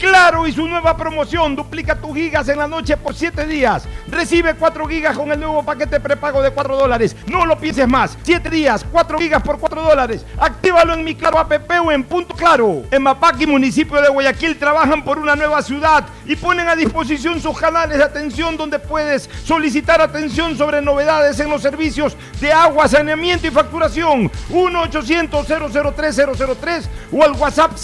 Claro y su nueva promoción, duplica tus gigas en la noche por 7 días. Recibe 4 gigas con el nuevo paquete prepago de 4 dólares. No lo pienses más. 7 días, 4 gigas por 4 dólares. Actívalo en mi Claro app o en Punto Claro. En Mapac y municipio de Guayaquil trabajan por una nueva ciudad y ponen a disposición sus canales de atención donde puedes solicitar atención sobre novedades en los servicios de agua, saneamiento y facturación. 1-800-003-003 o al WhatsApp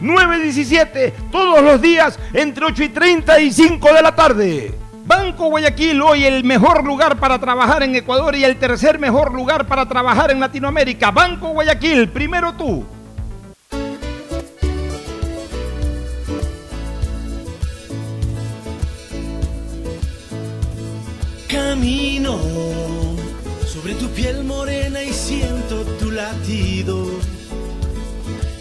098-7472 917 todos los días entre 8 y 30 y 5 de la tarde. Banco Guayaquil, hoy el mejor lugar para trabajar en Ecuador y el tercer mejor lugar para trabajar en Latinoamérica. Banco Guayaquil, primero tú. Camino sobre tu piel morena y siento tu latido.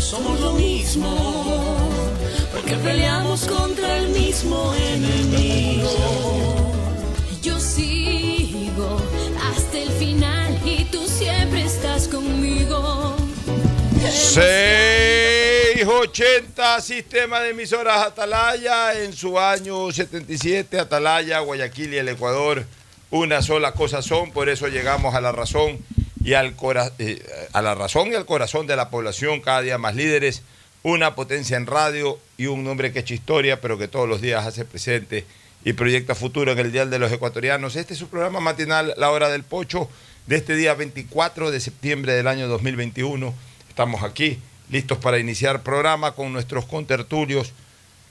Somos lo mismo, porque peleamos contra el mismo enemigo. Yo sigo hasta el final y tú siempre estás conmigo. 680 Sistema de Emisoras Atalaya en su año 77, Atalaya, Guayaquil y el Ecuador. Una sola cosa son, por eso llegamos a la razón y al eh, a la razón y al corazón de la población, cada día más líderes, una potencia en radio y un nombre que echa historia, pero que todos los días hace presente y proyecta futuro en el Dial de los Ecuatorianos. Este es su programa matinal, La Hora del Pocho, de este día 24 de septiembre del año 2021. Estamos aquí, listos para iniciar programa con nuestros contertulios.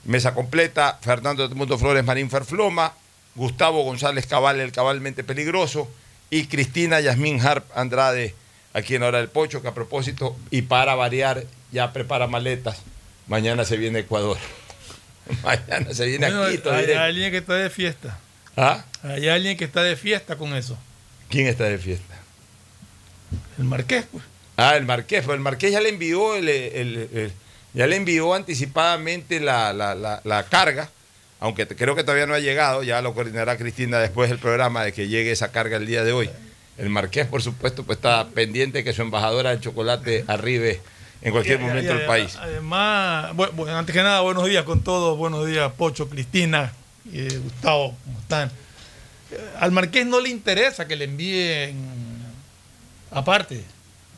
Mesa completa, Fernando Mundo Flores Marín Ferfloma, Gustavo González Cabal, el cabalmente peligroso, y Cristina Yasmín Harp Andrade, aquí en Hora del Pocho, que a propósito, y para variar, ya prepara maletas. Mañana se viene Ecuador. Mañana se viene Bueno, a hay, Quito. hay alguien que está de fiesta. ¿Ah? Hay alguien que está de fiesta con eso. ¿Quién está de fiesta? El Marqués, pues. Ah, el Marqués, pero el Marqués ya le envió el, el- el- ya le envió anticipadamente la, la- la- la carga, aunque creo que todavía no ha llegado, ya lo coordinará Cristina después del programa de que llegue esa carga el día de hoy. El Marqués, por supuesto, pues está pendiente que su embajadora de chocolate arribe en cualquier Y- momento y del país. Además, bu- bu- antes que nada, buenos días con todos. Buenos días, Pocho, Cristina, y eh, Gustavo, ¿cómo están? Eh, Al Marqués no le interesa que le envíen aparte.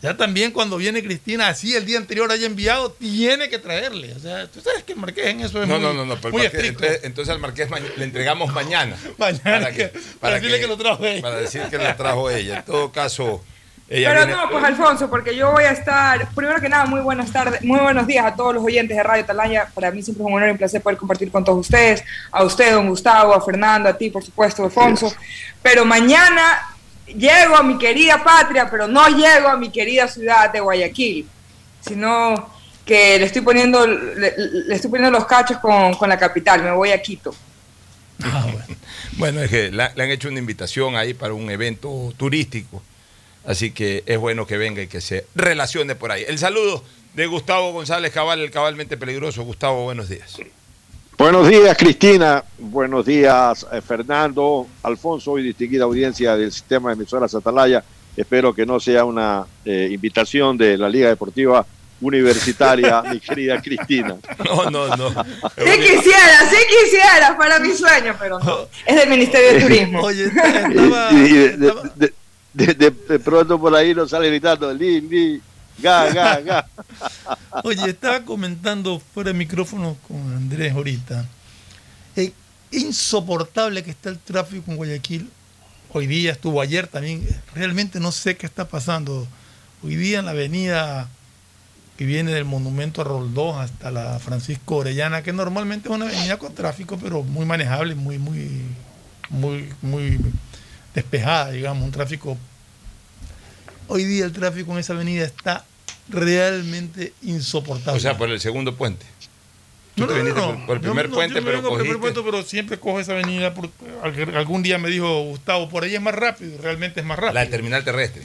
Ya también cuando viene Cristina, así el día anterior haya enviado, tiene que traerle. O sea, tú sabes que el Marqués en eso es No, muy, no, no, no, pero el muy Marqués- estricto. entonces, entonces al Marqués ma- le entregamos mañana. Mañana que- para decirle que lo trajo ella. Para decir que lo trajo ella. En todo caso, ella Pero viene- no, pues Alfonso, porque yo voy a estar, primero que nada, muy buenas tardes, muy buenos días a todos los oyentes de Radio Talaya. Para mí siempre es un honor y un placer poder compartir con todos ustedes, a usted, don Gustavo, a Fernando, a ti, por supuesto, Alfonso. Pero mañana llego a mi querida patria, pero no llego a mi querida ciudad de Guayaquil, sino que le estoy poniendo, le, estoy poniendo los cachos con, con la capital, me voy a Quito. Ah, bueno. Es que le han hecho una invitación ahí para un evento turístico. Así que es bueno que venga y que se relacione por ahí. El saludo de Gustavo González Cabal, el cabalmente peligroso. Gustavo, buenos días. Buenos días, Cristina. Buenos días, eh, Fernando, Alfonso y distinguida audiencia del sistema de emisoras Atalaya. Espero que no sea una eh, invitación de la Liga Deportiva Universitaria, mi querida Cristina. No, no, no. Sí quisiera, sí quisiera, para mi sueño, pero no. Es del Ministerio de Turismo. Oye, estaba- de, estaba- de- de- de- de pronto por ahí nos sale gritando, li, li, ga, ga, ga. Oye, estaba comentando fuera de micrófono con Andrés ahorita. Eh, insoportable que está el tráfico en Guayaquil. Hoy día estuvo ayer también. Realmente no sé qué está pasando. Hoy día en la avenida que viene del monumento a Roldós hasta la Francisco Orellana, que normalmente es una avenida con tráfico, pero muy manejable, muy, muy, muy, muy despejada, digamos, un tráfico. Hoy día el tráfico en esa avenida está realmente insoportable. O sea, por el segundo puente. Tú No, te no, viniste no, por, por el primer puente, yo me pero el primer cogiste... puente, pero siempre cojo esa avenida. por- al- algún día me dijo Gustavo, por ahí es más rápido, realmente es más rápido. La terminal terrestre.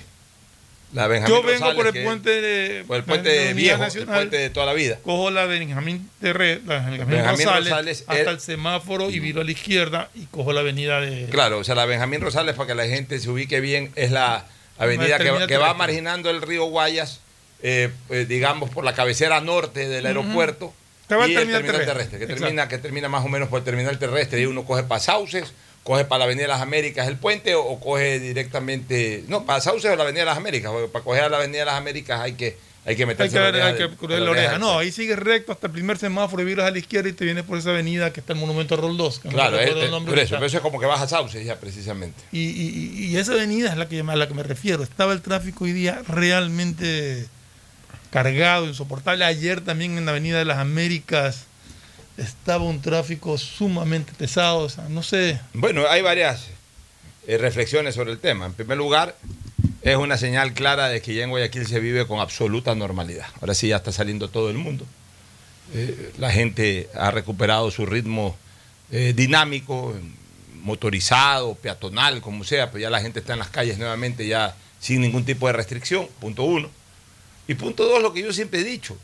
La Benjamín Yo vengo Rosales, por el puente de, por el puente Avenida viejo, el puente de toda la vida. cojo la Benjamín, Terre, la Benjamín, Benjamín Rosales, Rosales, hasta el- el semáforo y viro a la izquierda y cojo la avenida de... Claro, o sea, la Benjamín Rosales, para que la gente se ubique bien, es la avenida que, que va marginando el río Guayas, eh, eh, digamos, por la cabecera norte del aeropuerto. Que va y el terminal terrestre, terrestre, que exacto. termina, que termina más o menos por el terminal terrestre. Y uno coge para Sauces, coge para la Avenida de las Américas el puente o, o coge directamente. No, para Sauces o la Avenida de las Américas, porque para coger a la Avenida de las Américas hay que, hay que Hay meterse que, la hay que cruzar la oreja No, ahí sigue recto hasta el primer semáforo y viras a la izquierda y te vienes por esa avenida que está el monumento a Roldós. que Claro, es- el nombre por eso, pero eso es como que vas a Sauces ya precisamente. Y, y- y esa avenida es la que, a la que me refiero. Estaba el tráfico hoy día realmente cargado, insoportable. Ayer también en la Avenida de las Américas estaba un tráfico sumamente pesado. O sea, no sé. Bueno, hay varias eh, reflexiones sobre el tema. En primer lugar, es una señal clara de que ya en Guayaquil se vive con absoluta normalidad. Ahora sí ya está saliendo todo el mundo. Eh, la gente ha recuperado su ritmo eh, dinámico, motorizado, peatonal, como sea, pero ya la gente está en las calles nuevamente ya sin ningún tipo de restricción, punto uno. Y punto dos, lo que yo siempre he dicho,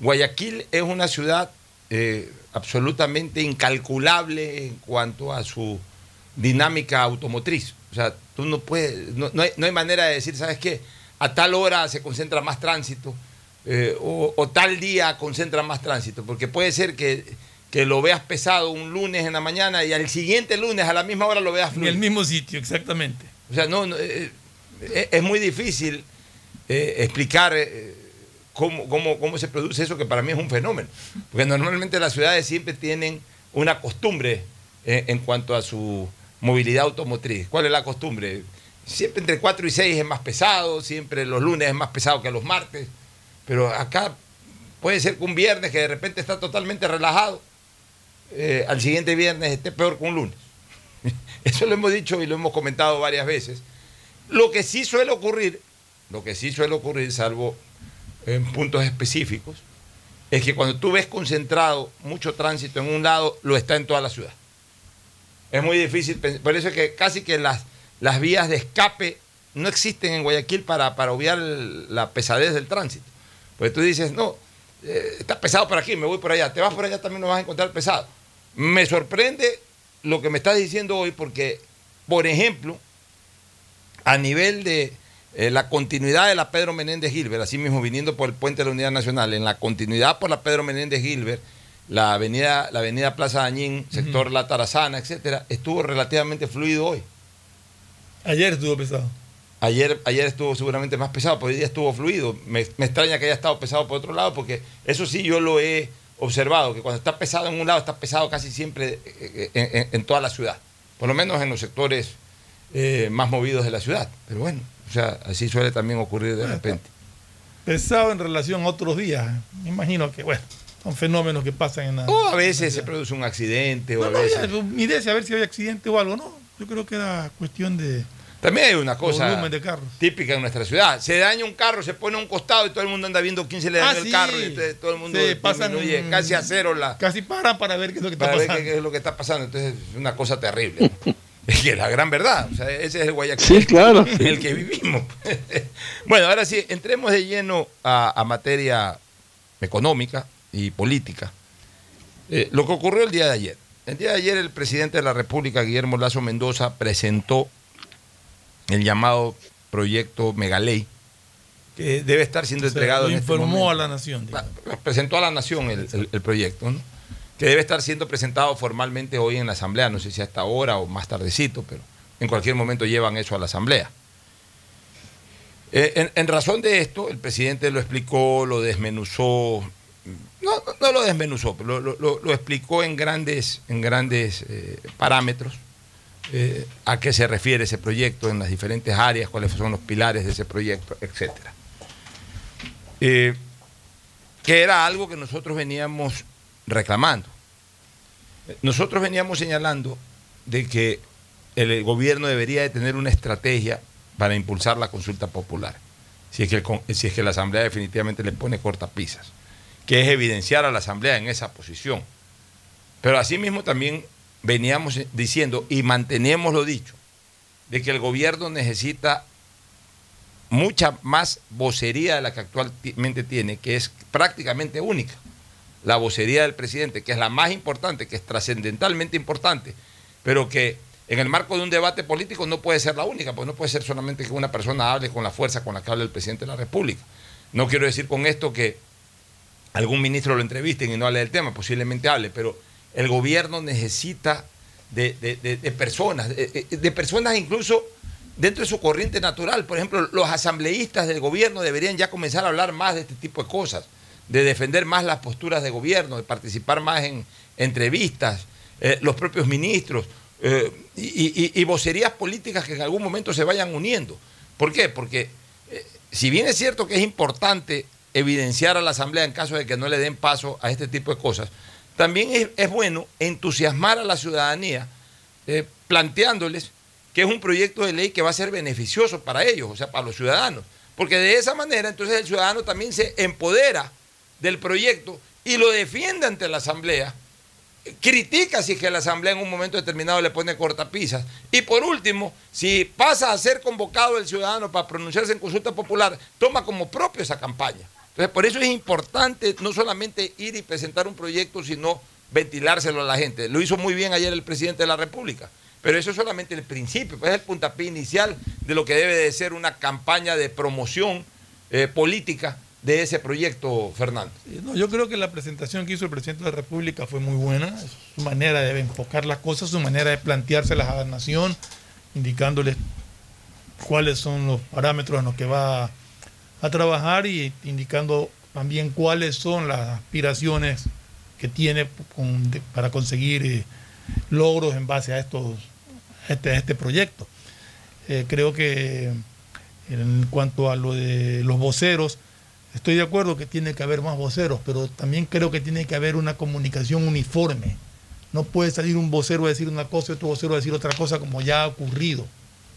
Guayaquil es una ciudad eh, absolutamente incalculable en cuanto a su dinámica automotriz. O sea, tú no puedes, no, no hay, no hay manera de decir, ¿sabes qué? A tal hora se concentra más tránsito eh, o, o tal día concentra más tránsito, porque puede ser que, que lo veas pesado un lunes en la mañana y al siguiente lunes a la misma hora lo veas En fluido. el mismo sitio, exactamente. O sea, no, no, eh, eh, es muy difícil eh, explicar cómo, cómo, cómo se produce eso, que para mí es un fenómeno. Porque normalmente las ciudades siempre tienen una costumbre en cuanto a su movilidad automotriz. ¿Cuál es la costumbre? Siempre entre 4 y 6 es más pesado, siempre los lunes es más pesado que los martes, pero acá puede ser que un viernes que de repente está totalmente relajado, eh, al siguiente viernes esté peor que un lunes. Eso lo hemos dicho y lo hemos comentado varias veces. Lo que sí suele ocurrir, lo que sí suele ocurrir, salvo en puntos específicos, es que cuando tú ves concentrado mucho tránsito en un lado, lo está en toda la ciudad. Es muy difícil, por eso es que casi que las, las vías de escape no existen en Guayaquil para, para obviar el- la pesadez del tránsito. Porque tú dices, no, eh, está pesado por aquí, me voy por allá, te vas por allá también lo vas a encontrar pesado. Me sorprende lo que me estás diciendo hoy porque, por ejemplo, a nivel de eh, la continuidad de la Pedro Menéndez Gilbert, así mismo viniendo por el puente de la Unidad Nacional, en la continuidad por la Pedro Menéndez Gilbert, la avenida, la avenida Plaza Dañín, sector La Tarazana, etcétera, estuvo relativamente fluido hoy. Ayer estuvo pesado. Ayer, ayer estuvo seguramente más pesado, pero hoy día estuvo fluido. Me, me extraña que haya estado pesado por otro lado, porque eso sí yo lo he observado, que cuando está pesado en un lado, está pesado casi siempre eh, en, en- en toda la ciudad, por lo menos en los sectores eh, más movidos de la ciudad. Pero bueno, o sea, así suele también ocurrir de repente. Pesado en relación a otros días. Me imagino que, bueno, son fenómenos que pasan en la. O a veces se produce un accidente, o No, a no, veces... ya, mi idea es saber si había accidente o algo, ¿no? Yo creo que era cuestión de. También hay una cosa Volumen de típica en nuestra ciudad. Se daña un carro, se pone a un costado y todo el mundo anda viendo quién se le dañó Ah, el sí. carro. Y entonces todo el mundo Sí, pasan disminuye un- casi a cero la, Casi paran para ver qué es lo que está para ver pasando. qué, es lo que está pasando. Entonces es una cosa terrible. ¿no? es que es la gran verdad. O sea, ese es el Guayaquil. Sí, claro. en el que vivimos. bueno, ahora sí, entremos de lleno a, a materia económica y política. Eh, lo que ocurrió el día de ayer. El día de ayer el presidente de la República, Guillermo Lazo Mendoza, presentó el llamado proyecto Megaley, que debe estar siendo O sea, entregado lo en este informó a la nación. digamos. presentó a la nación el, el- el proyecto, ¿no? que debe estar siendo presentado formalmente hoy en la Asamblea, no sé si a esta hora o más tardecito, pero en cualquier momento llevan eso a la Asamblea. Eh, en, en razón de esto, el presidente lo explicó, lo desmenuzó, no, no, lo desmenuzó, pero lo, lo- lo explicó en grandes, en grandes eh, parámetros eh, a qué se refiere ese proyecto en las diferentes áreas, cuáles son los pilares de ese proyecto, etcétera. Eh, que era algo que nosotros veníamos reclamando. Nosotros veníamos señalando de que el gobierno debería de tener una estrategia para impulsar la consulta popular, si es que, si es que la Asamblea definitivamente le pone cortapisas, que es evidenciar a la Asamblea en esa posición. Pero asimismo también veníamos diciendo, y mantenemos lo dicho, de que el gobierno necesita mucha más vocería de la que actualmente tiene, que es prácticamente única. La vocería del presidente, que es la más importante, que es trascendentalmente importante, pero que en el marco de un debate político no puede ser la única, porque no puede ser solamente que una persona hable con la fuerza con la que habla el presidente de la República. No quiero decir con esto que algún ministro lo entrevisten y no hable del tema, posiblemente hable, pero el gobierno necesita de, personas, de, personas incluso dentro de su corriente natural. Por ejemplo, los asambleístas del gobierno deberían ya comenzar a hablar más de este tipo de cosas, de defender más las posturas de gobierno, de participar más en entrevistas, eh, los propios ministros eh, y vocerías políticas que en algún momento se vayan uniendo. ¿Por qué? Porque eh, si bien es cierto que es importante evidenciar a la Asamblea en caso de que no le den paso a este tipo de cosas, también es, bueno entusiasmar a la ciudadanía eh, planteándoles que es un proyecto de ley que va a ser beneficioso para ellos, o sea, para los ciudadanos. Porque de esa manera entonces el ciudadano también se empodera del proyecto y lo defiende ante la Asamblea, critica si es que la Asamblea en un momento determinado le pone cortapisas. Y por último, si pasa a ser convocado el ciudadano para pronunciarse en consulta popular, toma como propio esa campaña. Entonces, por eso es importante no solamente ir y presentar un proyecto, sino ventilárselo a la gente. Lo hizo muy bien ayer el presidente de la República. Pero eso es solamente el principio, pues es el puntapié inicial de lo que debe de ser una campaña de promoción eh, política de ese proyecto, Fernando. No, yo creo que la presentación que hizo el presidente de la República fue muy buena. Su manera de enfocar las cosas, su manera de planteárselas a la nación, indicándoles cuáles son los parámetros en los que va a trabajar y indicando también cuáles son las aspiraciones que tiene para conseguir eh, logros en base a estos este, este proyecto. Eh, creo que en cuanto a lo de los voceros, estoy de acuerdo que tiene que haber más voceros, pero también creo que tiene que haber una comunicación uniforme. No puede salir un vocero a decir una cosa y otro vocero a decir otra cosa como ya ha ocurrido,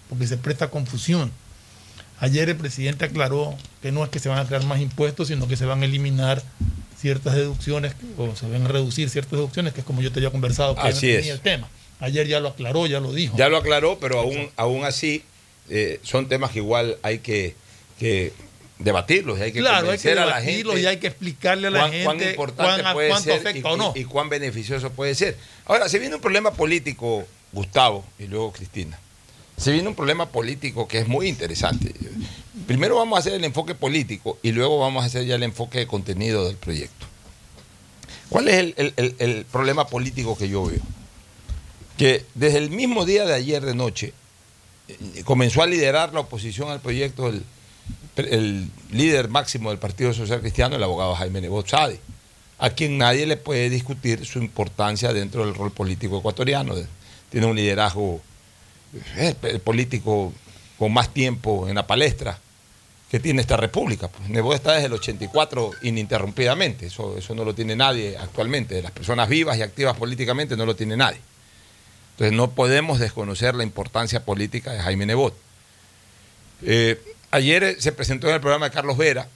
porque se presta confusión. Ayer el presidente aclaró que no es que se van a crear más impuestos, sino que se van a eliminar ciertas deducciones o se van a reducir ciertas deducciones, que es como yo te había conversado que Así no es. el tema. Ayer ya lo aclaró, ya lo dijo. Ya lo aclaró, pero aún, aún así eh, son temas que igual hay que, que debatirlos, hay que claro, hay que convencer a la gente y hay que explicarle a la cuán, gente cuán importante cuán- puede cuánto ser afecta y, o no. y- y cuán beneficioso puede ser. Ahora, se viene un problema político, Gustavo, y luego Cristina. Se viene un problema político que es muy interesante. Primero vamos a hacer el enfoque político y luego vamos a hacer ya el enfoque de contenido del proyecto. ¿Cuál es el, problema político que yo veo? Que desde el mismo día de ayer de noche eh, comenzó a liderar la oposición al proyecto el, el líder máximo del Partido Social Cristiano, el abogado Jaime Nebot Sade, a quien nadie le puede discutir su importancia dentro del rol político ecuatoriano. Tiene un liderazgo es el político con más tiempo en la palestra que tiene esta república. Pues Nebot está desde el 84 ininterrumpidamente, eso, eso no lo tiene nadie actualmente, de las personas vivas y activas políticamente no lo tiene nadie. Entonces no podemos desconocer la importancia política de Jaime Nebot. Eh, ayer eh, se presentó en el programa de Carlos Vera,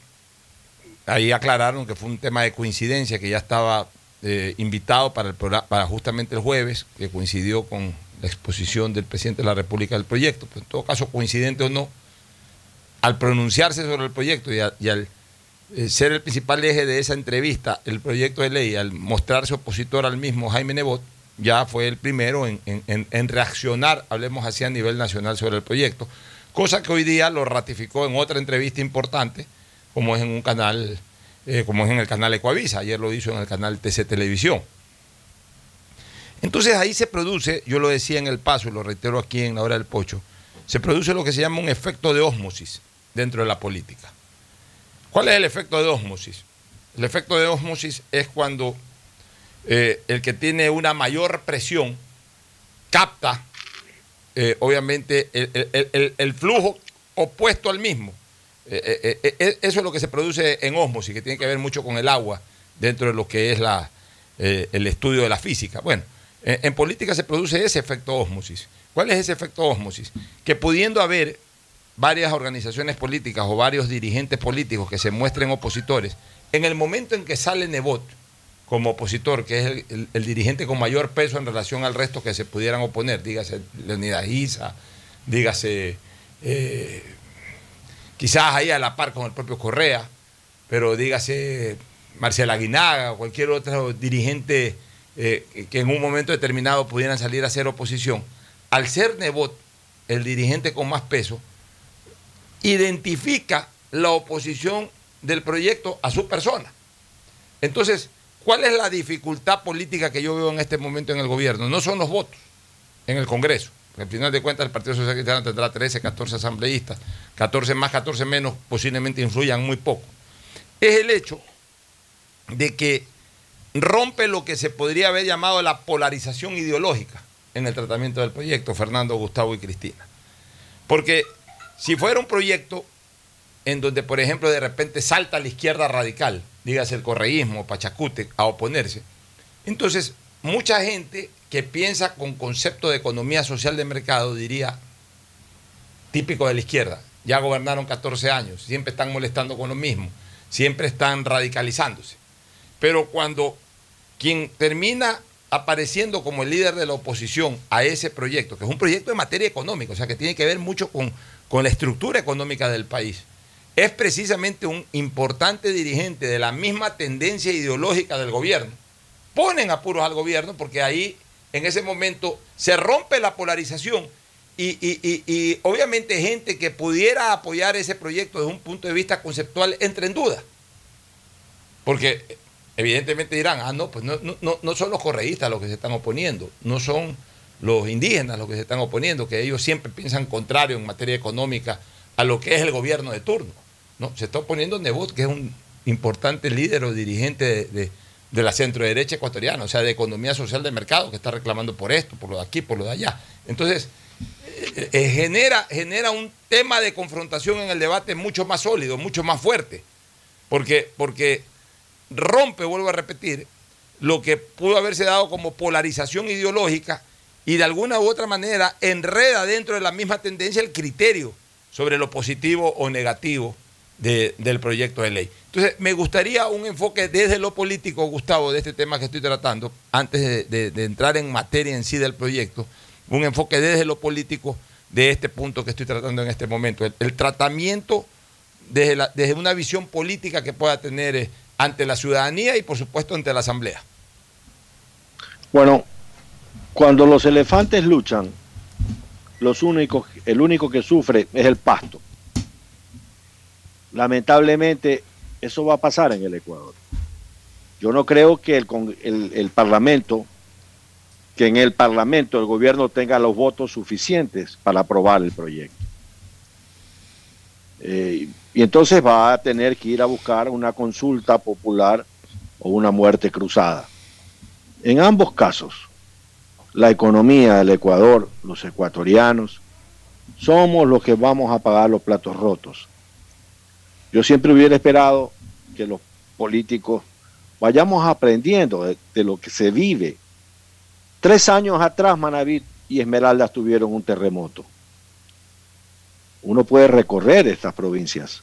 ahí aclararon que fue un tema de coincidencia, que ya estaba eh, invitado para, el programa, para justamente el jueves, que coincidió con la exposición del presidente de la República del proyecto. Pues en todo caso, coincidente o no, al pronunciarse sobre el proyecto y, al eh, ser el principal eje de esa entrevista, el proyecto de ley, al mostrarse opositor al mismo Jaime Nebot, ya fue el primero en, en- en- reaccionar, hablemos así a nivel nacional sobre el proyecto, cosa que hoy día lo ratificó en otra entrevista importante, como es en un canal, eh, como es en el canal Ecuavisa, ayer lo hizo en el canal TC Televisión. Entonces ahí se produce, yo lo decía en el paso y lo reitero aquí en la hora del pocho, se produce lo que se llama un efecto de ósmosis dentro de la política. ¿Cuál es el efecto de ósmosis? El efecto de ósmosis es cuando eh, el que tiene una mayor presión capta, eh, obviamente, el, flujo opuesto al mismo. Eh, eso es lo que se produce en ósmosis, que tiene que ver mucho con el agua dentro de lo que es la, el estudio de la física. Bueno, en, en política se produce ese efecto ósmosis. ¿Cuál es ese efecto ósmosis? Que pudiendo haber varias organizaciones políticas o varios dirigentes políticos que se muestren opositores, en el momento en que sale Nebot como opositor, que es el dirigente con mayor peso en relación al resto que se pudieran oponer, dígase Leonidas Isa, dígase eh, quizás ahí a la par con el propio Correa, pero dígase Marcela Aguinaga o cualquier otro dirigente eh, que en un momento determinado pudieran salir a hacer oposición, al ser Nebot el dirigente con más peso, identifica la oposición del proyecto a su persona. Entonces, ¿cuál es la dificultad política que yo veo en este momento en el gobierno? No son los votos en el Congreso. Al final de cuentas, el Partido Social Cristiano tendrá 13, 14 asambleístas, 14 más, 14 menos, posiblemente influyan muy poco. Es el hecho de que rompe lo que se podría haber llamado la polarización ideológica en el tratamiento del proyecto, Fernando, Gustavo y Cristina. Porque si fuera un proyecto en donde, por ejemplo, de repente salta la izquierda radical, dígase el correísmo, Pachacute, a oponerse, entonces mucha gente que piensa con concepto de economía social de mercado diría, típico de la izquierda, ya gobernaron 14 años, siempre están molestando con lo mismo, siempre están radicalizándose. Pero cuando quien termina apareciendo como el líder de la oposición a ese proyecto, que es un proyecto de materia económica, o sea, que tiene que ver mucho con, con la estructura económica del país, es precisamente un importante dirigente de la misma tendencia ideológica del gobierno. Ponen apuros al gobierno porque ahí, en ese momento, se rompe la polarización y, y- y- y obviamente gente que pudiera apoyar ese proyecto desde un punto de vista conceptual entra en duda. Porque evidentemente dirán, ah, no, pues no, no- no, son los correístas los que se están oponiendo, no son los indígenas los que se están oponiendo, que ellos siempre piensan contrario en materia económica a lo que es el gobierno de turno. No, se está oponiendo Nebot, que es un importante líder o dirigente de, de- de la centro derecha ecuatoriana, o sea, de economía social de mercado, que está reclamando por esto, por lo de aquí, por lo de allá. Entonces, eh, eh, genera, genera un tema de confrontación en el debate mucho más sólido, mucho más fuerte, porque, porque rompe, vuelvo a repetir, lo que pudo haberse dado como polarización ideológica y de alguna u otra manera enreda dentro de la misma tendencia el criterio sobre lo positivo o negativo de- del proyecto de ley. Entonces, me gustaría un enfoque desde lo político, Gustavo, de este tema que estoy tratando, antes de, entrar en materia en sí del proyecto, un enfoque desde lo político de este punto que estoy tratando en este momento. El, tratamiento desde, desde una visión política que pueda tener eh, ante la ciudadanía y, por supuesto, ante la Asamblea. Bueno, cuando los elefantes luchan, los únicos, el único que sufre es el pasto. Lamentablemente, eso va a pasar en el Ecuador. Yo no creo que el, el Parlamento, que en el Parlamento el gobierno tenga los votos suficientes para aprobar el proyecto. Eh, y entonces va a tener que ir a buscar una consulta popular o una muerte cruzada. En ambos casos, la economía del Ecuador, los ecuatorianos, somos los que vamos a pagar los platos rotos. Yo siempre hubiera esperado que los políticos vayamos aprendiendo de, lo que se vive. Tres años atrás, Manaví y Esmeraldas tuvieron un terremoto. uno puede recorrer estas provincias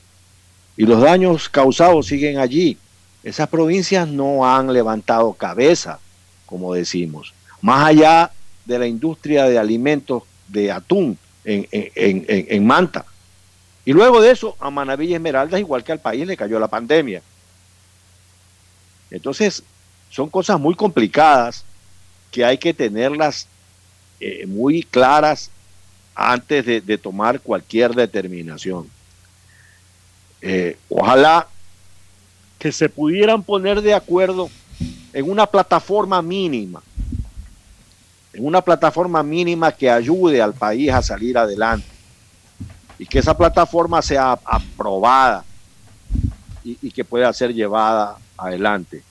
y los daños causados siguen allí. Esas provincias no han levantado cabeza, como decimos. Más allá de la industria de alimentos de atún en, en- en- en Manta. Y luego de eso, a Manaví y Esmeraldas, igual que al país, le cayó la pandemia. Entonces, son cosas muy complicadas que hay que tenerlas eh, muy claras antes de, de tomar cualquier determinación. Eh, ojalá que se pudieran poner de acuerdo en una plataforma mínima, en una plataforma mínima que ayude al país a salir adelante y que esa plataforma sea aprobada y, y que pueda ser llevada adelante.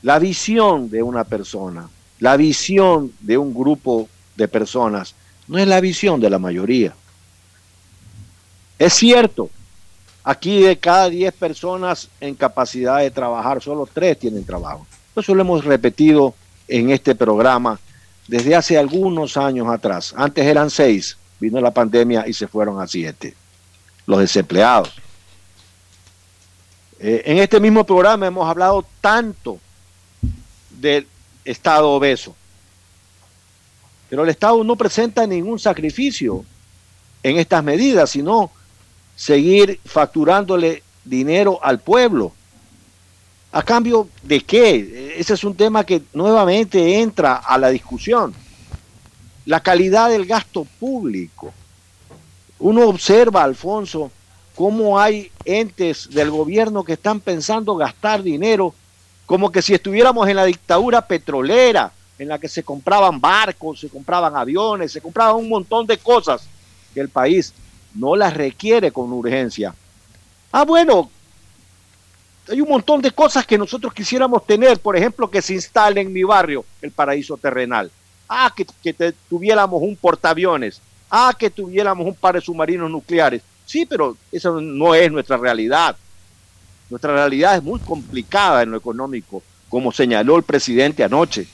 La visión de una persona, la visión de un grupo de personas, no es la visión de la mayoría. Es cierto, aquí de cada 10 personas en capacidad de trabajar, solo 3 tienen trabajo. Eso lo hemos repetido en este programa desde hace algunos años atrás. Antes eran 6, vino la pandemia y se fueron a 7, los desempleados. Eh, en este mismo programa hemos hablado tanto del Estado obeso, pero el Estado no presenta ningún sacrificio en estas medidas, sino seguir facturándole dinero al pueblo. ¿A cambio de qué? Ese es un tema que nuevamente entra a la discusión. La calidad del gasto público. Uno observa, Alfonso, cómo hay entes del gobierno que están pensando gastar dinero como que si estuviéramos en la dictadura petrolera, en la que se compraban barcos, se compraban aviones, se compraban un montón de cosas que el país no las requiere con urgencia. Ah, bueno, hay un montón de cosas que nosotros quisiéramos tener, por ejemplo, que se instale en mi barrio el paraíso terrenal. Ah, que, que tuviéramos un portaaviones. Ah, que tuviéramos un par de submarinos nucleares. Sí, pero esa no es nuestra realidad. Nuestra realidad es muy complicada en lo económico, como señaló el presidente anoche.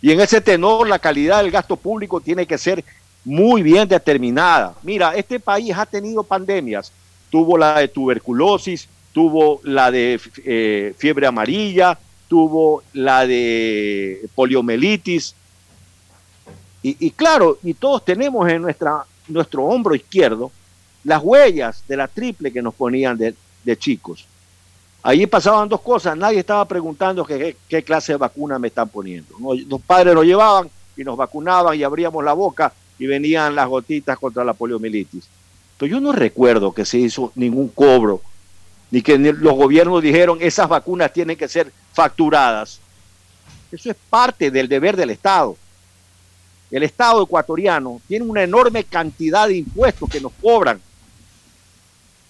Y en ese tenor, la calidad del gasto público tiene que ser muy bien determinada. Mira, este país ha tenido pandemias. Tuvo la de tuberculosis, tuvo la de eh, fiebre amarilla, tuvo la de poliomielitis. Y, claro, y todos tenemos en nuestra, nuestro hombro izquierdo las huellas de la triple que nos ponían de, de chicos. Allí pasaban dos cosas, nadie estaba preguntando qué, clase de vacuna me están poniendo. Los padres nos llevaban y nos vacunaban y abríamos la boca y venían las gotitas contra la poliomielitis. Pero yo no recuerdo que se hizo ningún cobro, ni que los gobiernos dijeron esas vacunas tienen que ser facturadas. Eso es parte del deber del Estado. El Estado ecuatoriano tiene una enorme cantidad de impuestos que nos cobran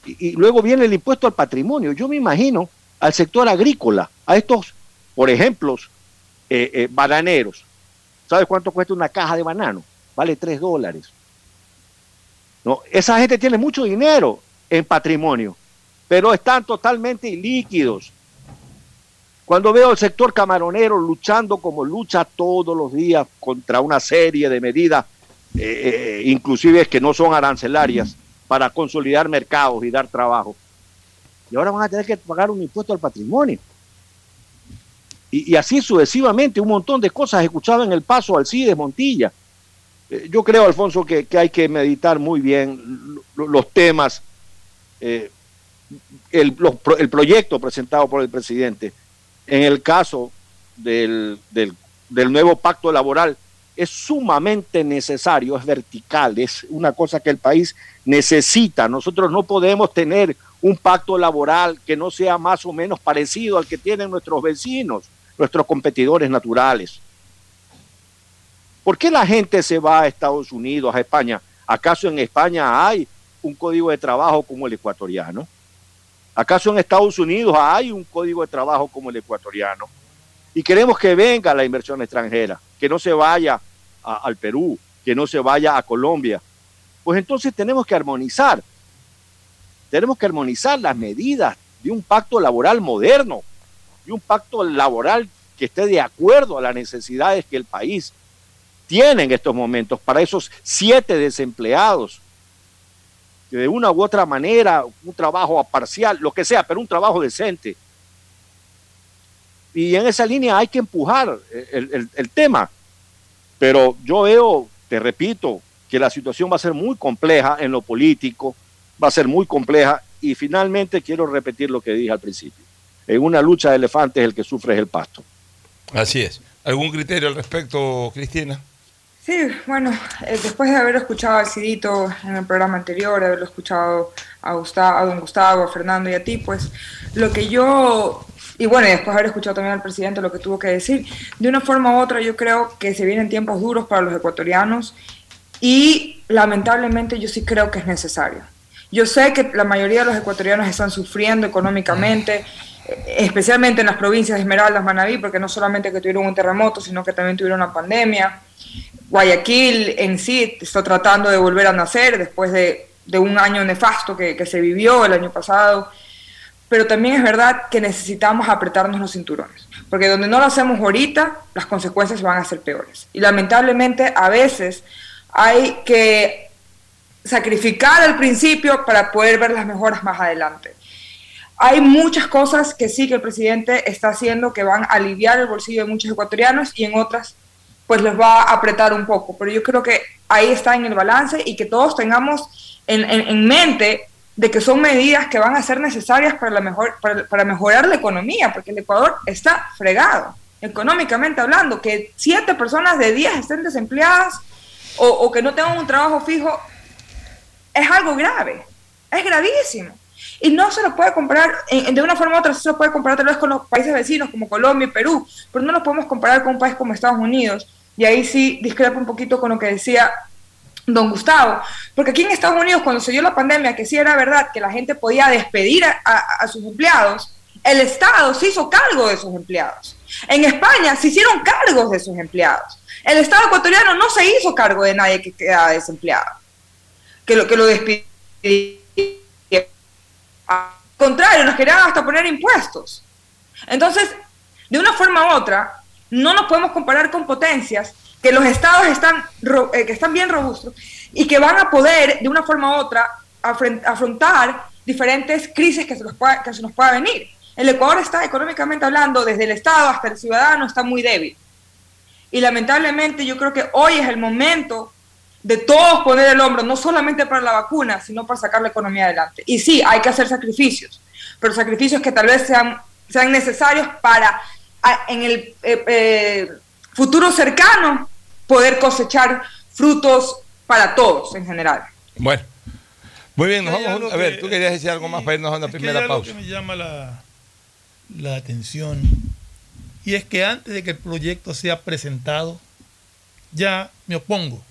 y, y luego viene el impuesto al patrimonio. Yo me imagino al sector agrícola, a estos, por ejemplo, eh, eh, bananeros. ¿Sabes cuánto cuesta una caja de banano? Vale 3 dólares. No, esa gente tiene mucho dinero en patrimonio, pero están totalmente ilíquidos. Cuando veo al sector camaronero luchando como lucha todos los días contra una serie de medidas, eh, eh, inclusive que no son arancelarias, para consolidar mercados y dar trabajo. Y ahora van a tener que pagar un impuesto al patrimonio. Y, así sucesivamente, un montón de cosas escuchaba en el paso al CIDE Montilla. Eh, yo creo, Alfonso, que, hay que meditar muy bien lo- los temas, eh, el, los el proyecto presentado por el presidente. En el caso del, del, del nuevo pacto laboral, es sumamente necesario, es vertical, es una cosa que el país necesita. Nosotros no podemos tener un pacto laboral que no sea más o menos parecido al que tienen nuestros vecinos, nuestros competidores naturales. ¿Por qué la gente se va a Estados Unidos, a España? ¿Acaso en España hay un código de trabajo como el ecuatoriano? ¿Acaso en Estados Unidos hay un código de trabajo como el ecuatoriano? Y queremos que venga la inversión extranjera, que no se vaya al Perú, que no se vaya a Colombia. Pues entonces tenemos que armonizar. Tenemos que armonizar las medidas de un pacto laboral moderno, de un pacto laboral que esté de acuerdo a las necesidades que el país tiene en estos momentos para esos siete desempleados que de una u otra manera, un trabajo parcial, lo que sea, pero un trabajo decente. Y en esa línea hay que empujar el- el tema. Pero yo veo, te repito, que la situación va a ser muy compleja en lo político, va a ser muy compleja y finalmente quiero repetir lo que dije al principio. En una lucha de elefantes el que sufre es el pasto. Así es. ¿Algún criterio al respecto, Cristina? Sí, bueno, eh, después de haber escuchado al Cidito en el programa anterior, haberlo escuchado a, Gustavo, a don Gustavo, a Fernando y a ti, pues lo que yo, y bueno, después de haber escuchado también al presidente lo que tuvo que decir, de una forma u otra yo creo que se vienen tiempos duros para los ecuatorianos y lamentablemente yo sí creo que es necesario. Yo sé que la mayoría de los ecuatorianos están sufriendo económicamente, eh, especialmente en las provincias de Esmeraldas, Manabí, porque no solamente que tuvieron un terremoto, sino que también tuvieron una pandemia. Guayaquil en sí está tratando de volver a nacer después de, un año nefasto que, que se vivió el año pasado. Pero también es verdad que necesitamos apretarnos los cinturones, porque donde no lo hacemos ahorita, las consecuencias van a ser peores. Y lamentablemente a veces hay que sacrificar al principio para poder ver las mejoras más adelante. Hay muchas cosas que sí que el presidente está haciendo que van a aliviar el bolsillo de muchos ecuatorianos y en otras pues los va a apretar un poco. Pero yo creo que ahí está en el balance y que todos tengamos en, en- en mente de que son medidas que van a ser necesarias para, la mejor, para, para mejorar la economía, porque el Ecuador está fregado, económicamente hablando, que siete personas de 10 estén desempleadas o, o que no tengan un trabajo fijo es algo grave, es gravísimo. Y no se lo puede comparar, en- de una forma u otra, se lo puede comparar tal vez con los países vecinos como Colombia y Perú, pero no lo podemos comparar con un país como Estados Unidos. Y ahí sí discrepo un poquito con lo que decía don Gustavo, porque aquí en Estados Unidos cuando se dio la pandemia, que sí era verdad que la gente podía despedir a sus empleados, el Estado se hizo cargo de sus empleados. En España se hicieron cargos de sus empleados. El Estado ecuatoriano no se hizo cargo de nadie que quedaba desempleado, que lo, que lo despidió. Contrario, nos querían hasta poner impuestos. Entonces, de una forma u otra, no nos podemos comparar con potencias que los estados están, eh, que están bien robustos y que van a poder, de una forma u otra, afrontar diferentes crisis que se, pueda, que se nos pueda venir. El Ecuador está, económicamente hablando, desde el Estado hasta el ciudadano, está muy débil. Y lamentablemente yo creo que hoy es el momento de todos poner el hombro, no solamente para la vacuna, sino para sacar la economía adelante. Y sí, hay que hacer sacrificios, pero sacrificios que tal vez sean, sean necesarios para en el eh, eh, futuro cercano poder cosechar frutos para todos en general. Bueno, muy bien, nos vamos a, a ver, que- tú querías decir algo más para irnos a una primera hay algo pausa. que me llama la, la atención y es que antes de que el proyecto sea presentado, ya me opongo.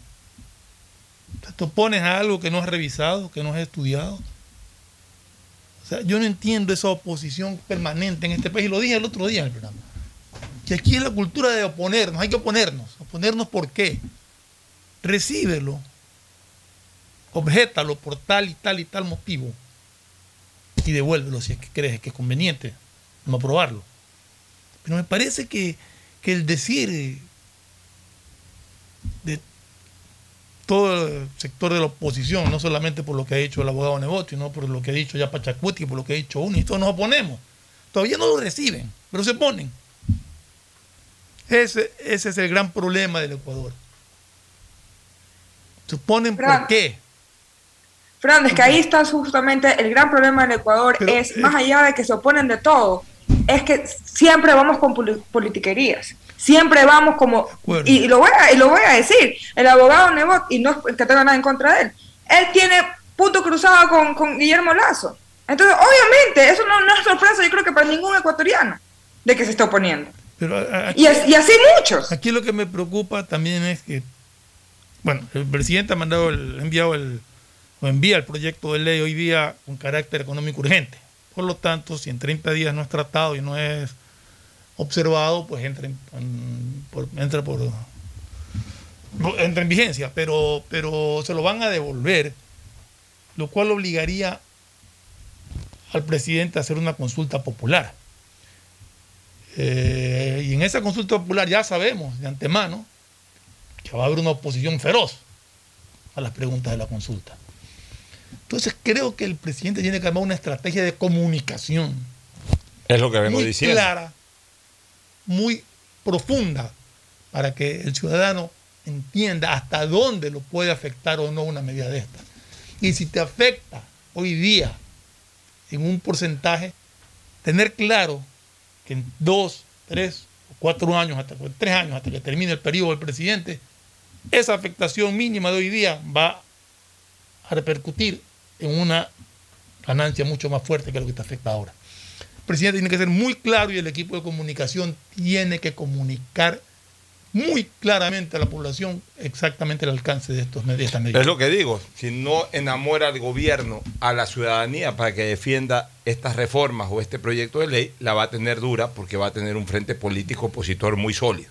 Opones a algo que no has revisado, que no has estudiado. O sea, yo no entiendo esa oposición permanente en este país. Y lo dije el otro día en el programa. Que aquí es la cultura de oponernos. Hay que oponernos. ¿Oponernos por qué? Recíbelo. Objetalo por tal y tal y tal motivo. Y devuélvelo si es que crees que es conveniente no aprobarlo. Pero me parece que, que el decir eh, de todo el sector de la oposición, no solamente por lo que ha dicho el abogado Nebot, sino por lo que ha dicho ya Pachacuti, por lo que ha dicho uno, y todos nos oponemos. Todavía no lo reciben, pero se oponen. Ese, ese es el gran problema del Ecuador. Se oponen por qué. Fran, es que ahí está justamente el gran problema del Ecuador, Pero, es más allá de que se oponen de todo, es que siempre vamos con poli- politiquerías, siempre vamos como, y, y lo voy a, y lo voy a decir, el abogado Nebot, y no es que tenga nada en contra de él, él tiene punto cruzado con, con Guillermo Lazo. Entonces, obviamente, eso no, no es sorpresa, yo creo que para ningún ecuatoriano, de que se está oponiendo. Pero Y, as- y así muchos. Aquí lo que me preocupa también es que, bueno, el presidente ha mandado, el, ha enviado el, o envía el proyecto de ley hoy día con carácter económico urgente. Por lo tanto, si en 30 días no es tratado y no es observado, pues entra en, en- por, entra por entra en vigencia, pero, pero se lo van a devolver, lo cual obligaría al presidente a hacer una consulta popular. Eh, y en esa consulta popular ya sabemos de antemano que va a haber una oposición feroz a las preguntas de la consulta. Entonces creo que el presidente tiene que armar una estrategia de comunicación Es lo que vengo muy diciendo. clara, muy profunda, para que el ciudadano entienda hasta dónde lo puede afectar o no una medida de esta. Y si te afecta hoy día en un porcentaje, tener claro que en dos, tres o cuatro años, hasta tres años, hasta que termine el periodo del presidente, esa afectación mínima de hoy día va a repercutir en una ganancia mucho más fuerte que lo que te afecta ahora. Presidente tiene que ser muy claro y el equipo de comunicación tiene que comunicar muy claramente a la población exactamente el alcance de, estos, medidas. Es lo que digo, si no enamora al gobierno, a la ciudadanía para que defienda estas reformas o este proyecto de ley, la va a tener dura porque va a tener un frente político opositor muy sólido.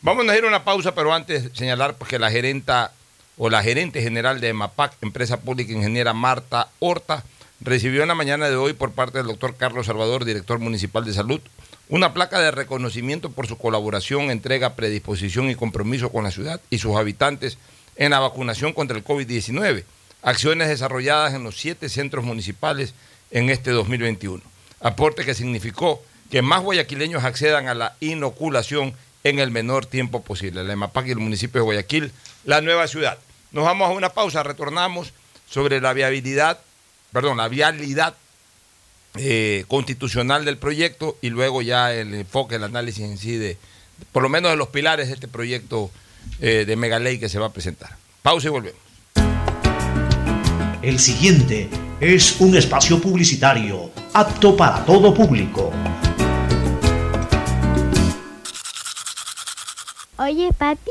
Vamos a ir a una pausa, pero antes señalar que la gerenta o la gerente general de MAPAC, Empresa Pública Ingeniera Marta Horta, recibió en la mañana de hoy por parte del doctor Carlos Salvador, director municipal de salud, una placa de reconocimiento por su colaboración, entrega, predisposición y compromiso con la ciudad y sus habitantes en la vacunación contra el COVID-19, acciones desarrolladas en los siete centros municipales en este 2021. Aporte que significó que más guayaquileños accedan a la inoculación en el menor tiempo posible. La EMAPAC y el municipio de Guayaquil, la nueva ciudad. Nos vamos a una pausa, retornamos sobre la viabilidad, perdón, la vialidad eh, constitucional del proyecto y luego ya el enfoque, el análisis en sí de, por lo menos de los pilares de este proyecto eh, de megaley que se va a presentar. Pausa y volvemos. El siguiente es un espacio publicitario apto para todo público. Oye, papi,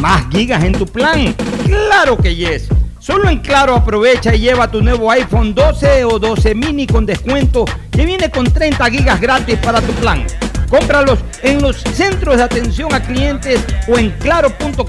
¿Más gigas en tu plan? Claro que yes. Solo en Claro aprovecha y lleva tu nuevo iPhone 12 o 12 mini con descuento que viene con 30 gigas gratis para tu plan. Cómpralos en los centros de atención a clientes o en claro.com.es.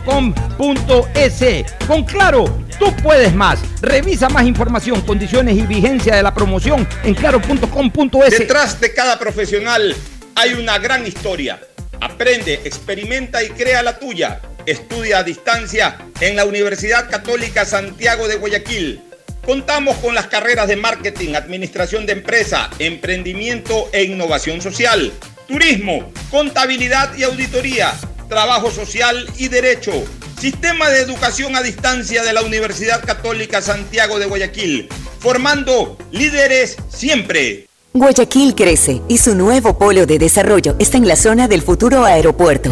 Con Claro, tú puedes más. Revisa más información, condiciones y vigencia de la promoción en claro.com.es. Detrás de cada profesional hay una gran historia. Aprende, experimenta y crea la tuya. Estudia a distancia en la Universidad Católica Santiago de Guayaquil. Contamos con las carreras de marketing, administración de empresa, emprendimiento e innovación social, turismo, contabilidad y auditoría, trabajo social y derecho. Sistema de educación a distancia de la Universidad Católica Santiago de Guayaquil, formando líderes siempre. Guayaquil crece y su nuevo polo de desarrollo está en la zona del futuro aeropuerto.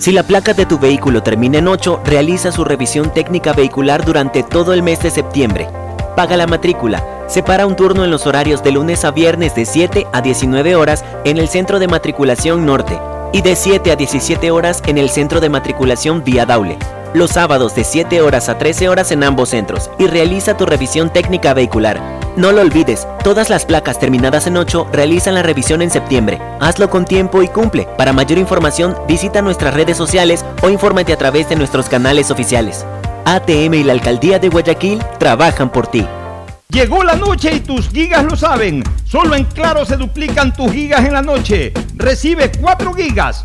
Si la placa de tu vehículo termina en 8, realiza su revisión técnica vehicular durante todo el mes de septiembre. Paga la matrícula. Separa un turno en los horarios de lunes a viernes de 7 a 19 horas en el Centro de Matriculación Norte y de 7 a 17 horas en el Centro de Matriculación Vía Daule. Los sábados de 7 horas a 13 horas en ambos centros y realiza tu revisión técnica vehicular. No lo olvides, todas las placas terminadas en 8 realizan la revisión en septiembre. Hazlo con tiempo y cumple. Para mayor información, visita nuestras redes sociales o infórmate a través de nuestros canales oficiales. ATM y la Alcaldía de Guayaquil trabajan por ti. Llegó la noche y tus gigas lo saben. Solo en Claro se duplican tus gigas en la noche. Recibe 4 gigas,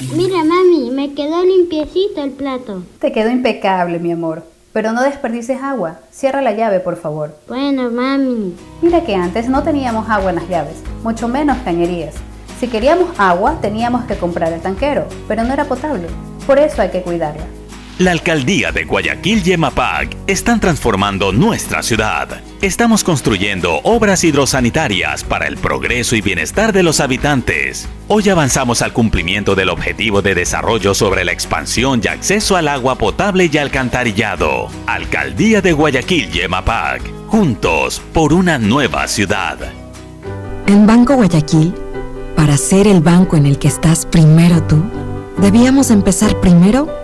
Mira, mami, me quedó limpiecito el plato. Te quedó impecable, mi amor. Pero no desperdices agua. Cierra la llave, por favor. Bueno, mami. Mira que antes no teníamos agua en las llaves, mucho menos cañerías. Si queríamos agua, teníamos que comprar el tanquero, pero no era potable. Por eso hay que cuidarla. La alcaldía de Guayaquil y Emapac están transformando nuestra ciudad. Estamos construyendo obras hidrosanitarias para el progreso y bienestar de los habitantes. Hoy avanzamos al cumplimiento del objetivo de desarrollo sobre la expansión y acceso al agua potable y alcantarillado. Alcaldía de Guayaquil y Emapac. Juntos por una nueva ciudad. En Banco Guayaquil, para ser el banco en el que estás primero tú, debíamos empezar primero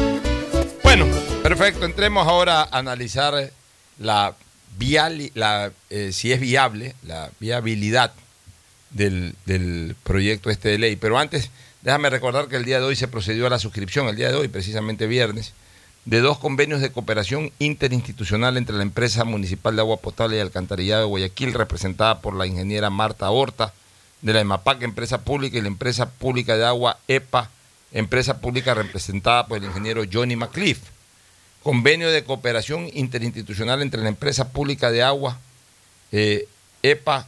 Perfecto. Entremos ahora a analizar la, viali- la eh, si es viable, la viabilidad del, del proyecto este de ley. Pero antes, déjame recordar que el día de hoy se procedió a la suscripción, el día de hoy, precisamente viernes, de dos convenios de cooperación interinstitucional entre la empresa municipal de agua potable y alcantarillado de Guayaquil, representada por la ingeniera Marta Horta, de la EMAPAC, empresa pública, y la empresa pública de agua EPA, empresa pública representada por el ingeniero Johnny McLeaf. Convenio de cooperación interinstitucional entre la empresa pública de agua eh, EPA,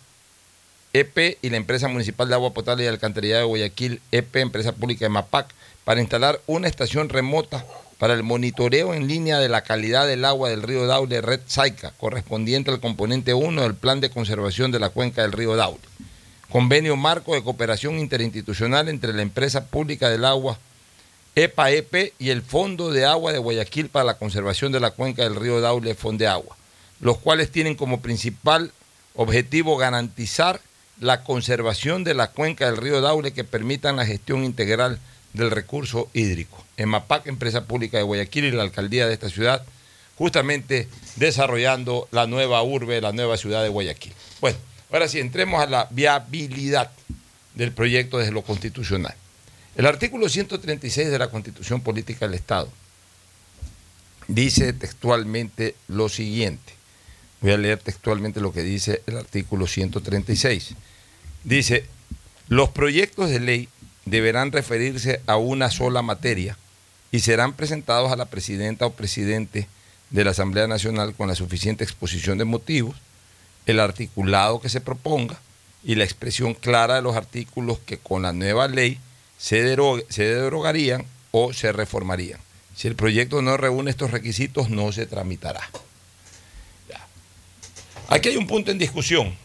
EP y la empresa municipal de agua potable y alcantarillado de Guayaquil, EP, empresa pública de MAPAC, para instalar una estación remota para el monitoreo en línea de la calidad del agua del río Daule, Red Saica, correspondiente al componente 1 del Plan de Conservación de la Cuenca del río Daule. Convenio marco de cooperación interinstitucional entre la empresa pública del agua EPA-EP y el Fondo de Agua de Guayaquil para la conservación de la cuenca del río Daule, Fondeagua, los cuales tienen como principal objetivo garantizar la conservación de la cuenca del río Daule que permitan la gestión integral del recurso hídrico. EMAPAC, empresa pública de Guayaquil y la alcaldía de esta ciudad, justamente desarrollando la nueva urbe, la nueva ciudad de Guayaquil. Bueno, ahora sí, entremos a la viabilidad del proyecto desde lo constitucional. El artículo 136 de la Constitución Política del Estado dice textualmente lo siguiente. Voy a leer textualmente lo que dice el artículo 136. Dice, los proyectos de ley deberán referirse a una sola materia y serán presentados a la presidenta o presidente de la Asamblea Nacional con la suficiente exposición de motivos, el articulado que se proponga y la expresión clara de los artículos que con la nueva ley se, derogarían o se reformarían. Si el proyecto no reúne estos requisitos, no se tramitará. Aquí hay un punto en discusión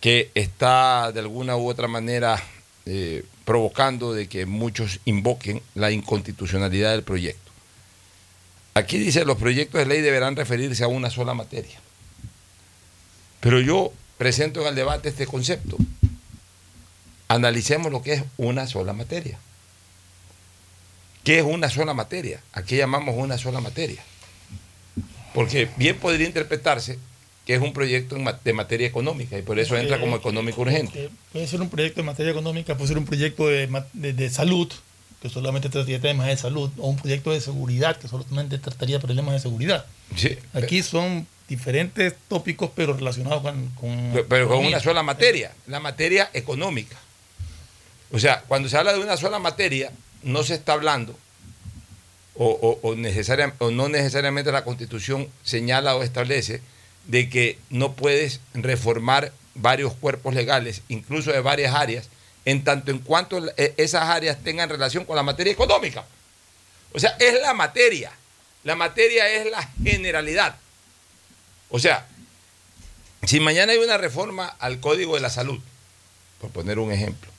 que está de alguna u otra manera eh, provocando de que muchos invoquen la inconstitucionalidad del proyecto. Aquí dice los proyectos de ley deberán referirse a una sola materia. Pero yo presento en el debate este concepto. Analicemos lo que es una sola materia. ¿Qué es una sola materia? ¿A qué llamamos una sola materia? Porque bien podría interpretarse que es un proyecto de materia económica y por eso entra como económico urgente. Eh, Puede ser un proyecto de materia económica, puede ser un proyecto de, de- de salud, que solamente trataría temas de salud, o un proyecto de seguridad, que solamente trataría problemas de seguridad. Sí, Aquí son diferentes tópicos, pero relacionados con... con Pero, pero con una sola materia, la materia económica. O sea, cuando se habla de una sola materia, no se está hablando, o, o- no necesariamente la Constitución señala o establece, de que no puedes reformar varios cuerpos legales, incluso de varias áreas, en tanto en cuanto eh, esas áreas tengan relación con la materia económica. O sea, es la materia. La materia es la generalidad. O sea, si mañana hay una reforma al Código de la Salud, por poner un ejemplo,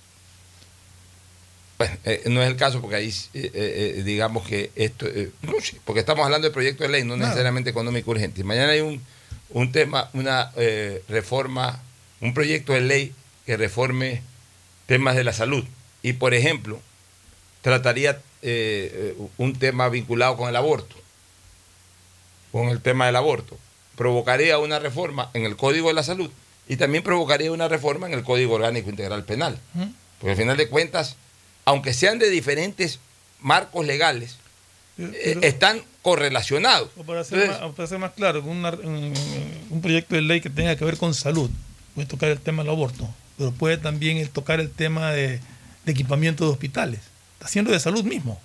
bueno, eh, no es el caso porque ahí eh, eh, digamos que esto, no porque estamos hablando de proyecto de ley, no Claro. necesariamente económico urgente. Mañana hay un, un tema, una reforma, un proyecto de ley que reforme temas de la salud. Y por ejemplo, trataría un tema vinculado con el aborto, con el tema del aborto. Provocaría una reforma en el Código de la Salud y también provocaría una reforma en el Código Orgánico Integral Penal. Porque al final de cuentas, aunque sean de diferentes marcos legales, Pero- eh, están correlacionados. O para ser, Entonces, más, para ser más claro, una- un, un proyecto de ley que tenga que ver con salud, puede tocar el tema del aborto, pero puede también el tocar el tema de, de equipamiento de hospitales. Está haciendo de salud mismo.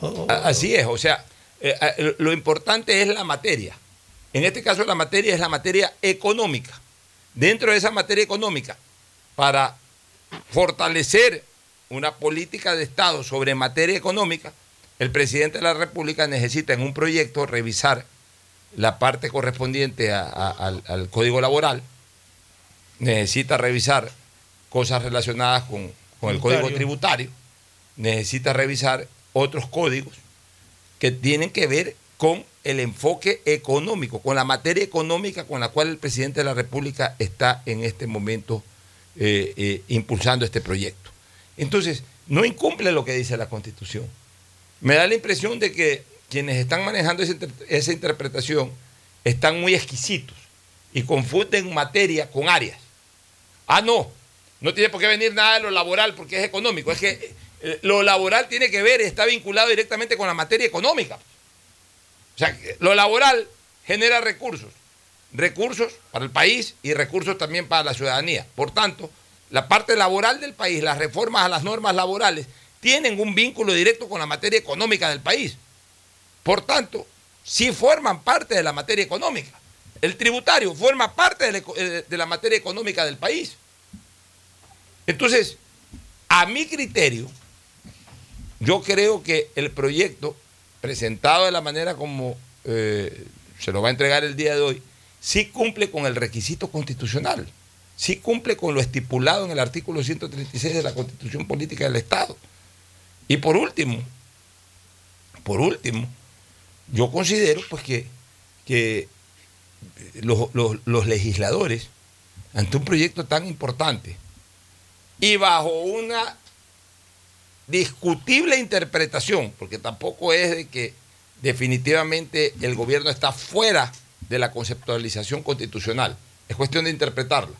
O- o- a- así es, o sea, eh, lo importante es la materia. En este caso la materia es la materia económica. Dentro de esa materia económica, para fortalecer una política de Estado sobre materia económica, el presidente de la República necesita en un proyecto revisar la parte correspondiente a- a- al, al código laboral, necesita revisar cosas relacionadas con, con el código Tributario. tributario, necesita revisar otros códigos que tienen que ver con el enfoque económico, con la materia económica con la cual el presidente de la República está en este momento eh, eh, impulsando este proyecto. Entonces, no incumple lo que dice la Constitución. Me da la impresión de que quienes están manejando esa, inter- esa interpretación están muy exquisitos y confunden materia con áreas. Ah, no, no tiene por qué venir nada de lo laboral porque es económico. Es que eh, lo laboral tiene que ver, está vinculado directamente con la materia económica. O sea, lo laboral genera recursos. Recursos para el país y recursos también para la ciudadanía. Por tanto, la parte laboral del país, las reformas a las normas laborales, tienen un vínculo directo con la materia económica del país. Por tanto, sí forman parte de la materia económica. El tributario forma parte de la, eh, materia económica del país. Entonces, a mi criterio, yo creo que el proyecto presentado de la manera como eh, se lo va a entregar el día de hoy, sí cumple con el requisito constitucional, sí cumple con lo estipulado en el artículo 136 de la Constitución Política del Estado. Y por último, por último, yo considero pues que, que los, los- los legisladores, ante un proyecto tan importante y bajo una discutible interpretación, porque tampoco es de que definitivamente el gobierno está fuera de la conceptualización constitucional, es cuestión de interpretarla.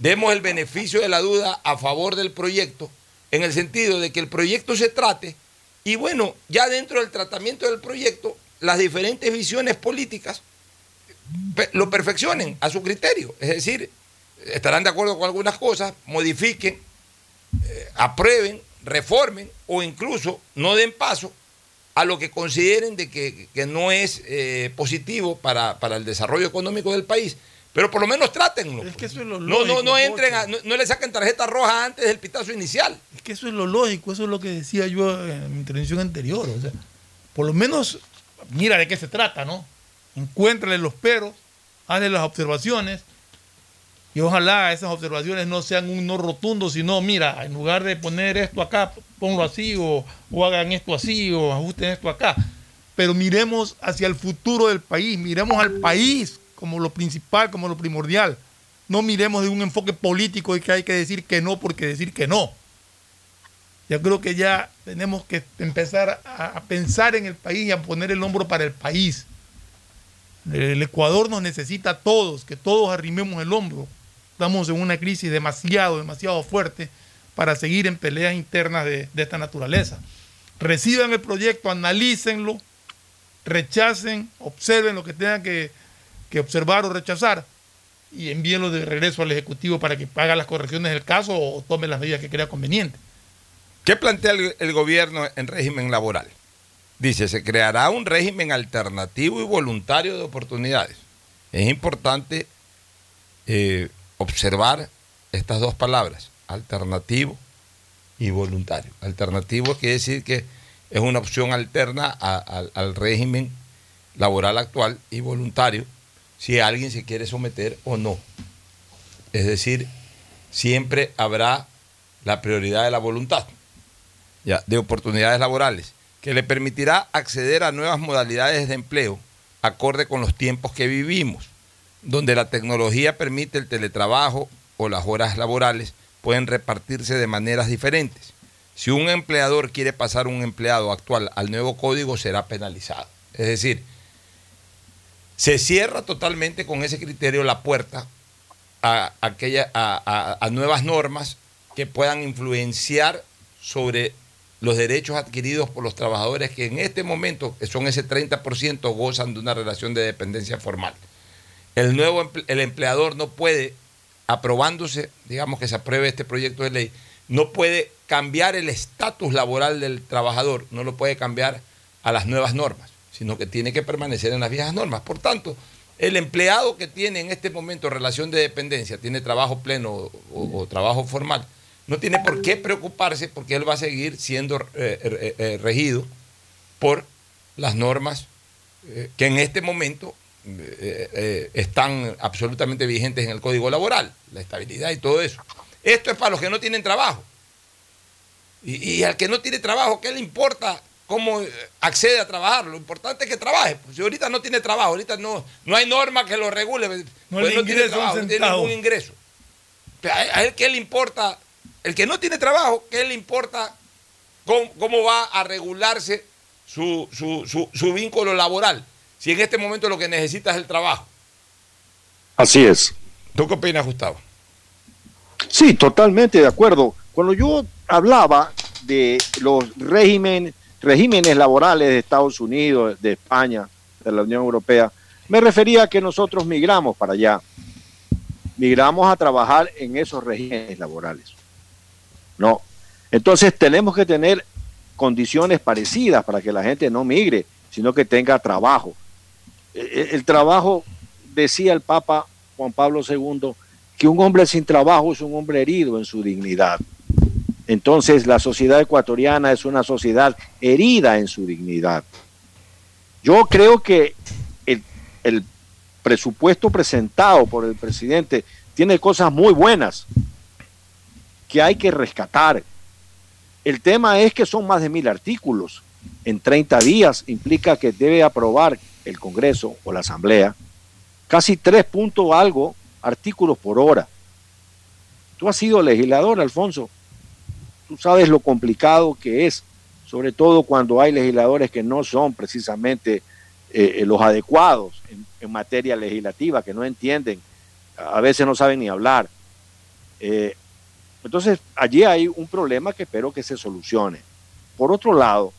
Demos el beneficio de la duda a favor del proyecto, en el sentido de que el proyecto se trate y bueno, ya dentro del tratamiento del proyecto, las diferentes visiones políticas lo perfeccionen a su criterio. Es decir, estarán de acuerdo con algunas cosas, modifiquen, eh, aprueben, reformen o incluso no den paso a lo que consideren de que, que no es eh, positivo para, para el desarrollo económico del país. Pero por lo menos trátenlo. Es que eso es lo No, no, lógico, no entren, a- no, no le saquen tarjeta roja antes del pitazo inicial. Es que eso es lo lógico, eso es lo que decía yo en mi intervención anterior. O sea, por lo menos, mira de qué se trata, ¿no? Encuéntrale los peros, hazle las observaciones Y ojalá esas observaciones no sean un no rotundo, sino, mira, en lugar de poner esto acá, ponlo así, o, o hagan esto así, o ajusten esto acá. Pero miremos hacia el futuro del país, miremos al país como lo principal, como lo primordial. No miremos de un enfoque político y que hay que decir que no porque decir que no. Yo creo que ya tenemos que empezar a, a pensar en el país y a poner el hombro para el país. El Ecuador nos necesita a todos, que todos arrimemos el hombro. Estamos en una crisis demasiado, demasiado fuerte para seguir en peleas internas de, de esta naturaleza. Reciban el proyecto, analícenlo, rechacen, observen lo que tengan que, que observar o rechazar y envíenlo de regreso al Ejecutivo para que haga las correcciones del caso o tome las medidas que crea conveniente. ¿Qué plantea el, gobierno en régimen laboral? Dice, se creará un régimen alternativo y voluntario de oportunidades. Es importante eh, observar estas dos palabras, alternativo y voluntario. Alternativo quiere decir que es una opción alterna al régimen laboral actual y voluntario si alguien se quiere someter o no. Es decir, siempre habrá la prioridad de la voluntad, ya, de oportunidades laborales, que le permitirá acceder a nuevas modalidades de empleo acorde con los tiempos que vivimos, donde la tecnología permite el teletrabajo o las horas laborales pueden repartirse de maneras diferentes. Si un empleador quiere pasar un empleado actual al nuevo código, será penalizado. Es decir, se cierra totalmente con ese criterio la puerta a, a, nuevas normas que puedan influenciar sobre los derechos adquiridos por los trabajadores que en este momento, que son ese 30%, gozan de una relación de dependencia formal. El nuevo el empleador no puede, aprobándose, digamos que se apruebe este proyecto de ley, no puede cambiar el estatus laboral del trabajador, no lo puede cambiar a las nuevas normas, sino que tiene que permanecer en las viejas normas. Por tanto, el empleado que tiene en este momento relación de dependencia, tiene trabajo pleno o, trabajo formal, no tiene por qué preocuparse porque él va a seguir siendo eh, eh, eh, regido por las normas que en este momento están absolutamente vigentes en el Código Laboral, la estabilidad y todo eso. Esto es para los que no tienen trabajo. Y, y al que no tiene trabajo, ¿qué le importa cómo eh, accede a trabajar? Lo importante es que trabaje. Pues si ahorita no tiene trabajo, ahorita no, no hay norma que lo regule, pues No no, le tiene trabajo, no tiene ningún ingreso. Pero A, a él, ¿qué le importa? El que no tiene trabajo, ¿qué le importa cómo, cómo va a regularse su, su- su- su vínculo laboral? Si en este momento lo que necesita es el trabajo. Así es. ¿Tú qué opinas, Gustavo? Sí, totalmente de acuerdo. Cuando yo hablaba de los régimen, regímenes laborales de Estados Unidos, de España, de la Unión Europea, me refería a que nosotros migramos para allá. Migramos a trabajar en esos regímenes laborales. No. Entonces tenemos que tener condiciones parecidas para que la gente no migre, sino que tenga trabajo. E- e- El trabajo, decía el Papa Juan Pablo II, que un hombre sin trabajo es un hombre herido en su dignidad. Entonces la sociedad ecuatoriana es una sociedad herida en su dignidad. Yo creo que el, presupuesto presentado por el presidente tiene cosas muy buenas que hay que rescatar. El tema es que son más de mil artículos. En 30 días implica que debe aprobar el Congreso o la Asamblea casi 3 puntos algo artículos por hora. Tú has sido legislador, Alfonso. Tú sabes lo complicado que es, sobre todo cuando hay legisladores que no son precisamente eh, los adecuados en, materia legislativa, que no entienden, a veces no saben ni hablar. Eh, entonces, allí hay un problema que espero que se solucione. Por otro lado,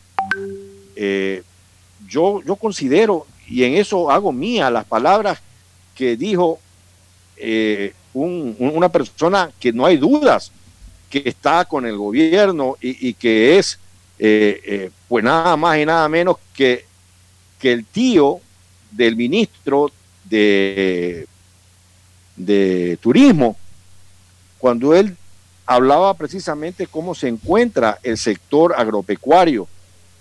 eh, yo, considero, y en eso hago mía las palabras que dijo un- una persona que no hay dudas que está con el gobierno y, que es, eh, eh, pues nada más y nada menos que, que el tío del ministro de, de Turismo, cuando él hablaba precisamente cómo se encuentra el sector agropecuario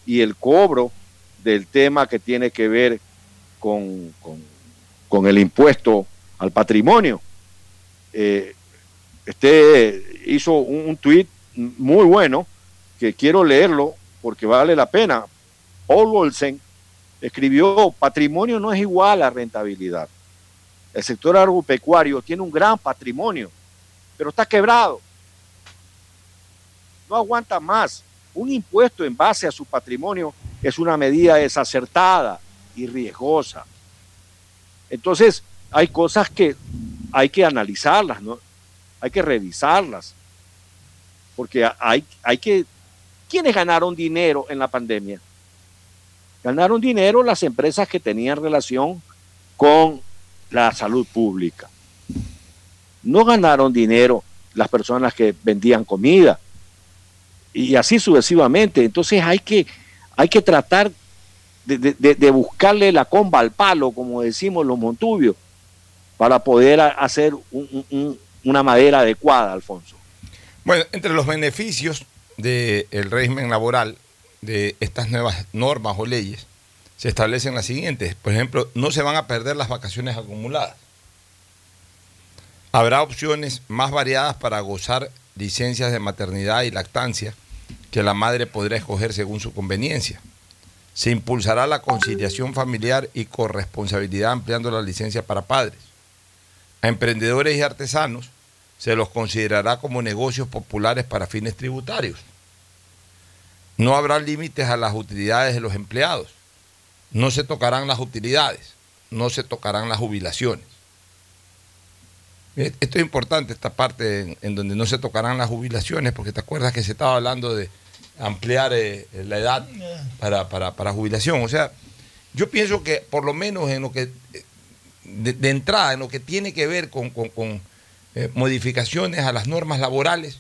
y el cobro del tema que tiene que ver con, con- con el impuesto al patrimonio. eh, este hizo un, un tuit muy bueno que quiero leerlo porque vale la pena. Paul Olsen escribió, patrimonio no es igual a rentabilidad. El sector agropecuario tiene un gran patrimonio, pero está quebrado. No aguanta más. Un impuesto en base a su patrimonio es una medida desacertada y riesgosa. Entonces, hay cosas que hay que analizarlas, ¿no? Hay que revisarlas. Porque hay, hay que... ¿Quiénes ganaron dinero en la pandemia? Ganaron dinero las empresas que tenían relación con la salud pública. No ganaron dinero las personas que vendían comida. Y así sucesivamente. Entonces hay que, hay que tratar de, de- buscarle la comba al palo, como decimos los montubios, para poder hacer un- una madera adecuada, Alfonso. Bueno, entre los beneficios del régimen laboral de estas nuevas normas o leyes se establecen las siguientes. Por ejemplo, no se van a perder las vacaciones acumuladas. Habrá opciones más variadas para gozar licencias de maternidad y lactancia que la madre podrá escoger según su conveniencia. Se impulsará la conciliación familiar y corresponsabilidad ampliando la licencia para padres. A emprendedores y artesanos se los considerará como negocios populares para fines tributarios. No habrá límites a las utilidades de los empleados. No se tocarán las utilidades. No se tocarán las jubilaciones. Eh, Esto es importante, esta parte en, donde no se tocarán las jubilaciones, porque te acuerdas que se estaba hablando de ampliar eh, la edad para, para- para jubilación. O sea, yo pienso que por lo menos en lo que, de, entrada, en lo que tiene que ver con, con- eh, modificaciones a las normas laborales,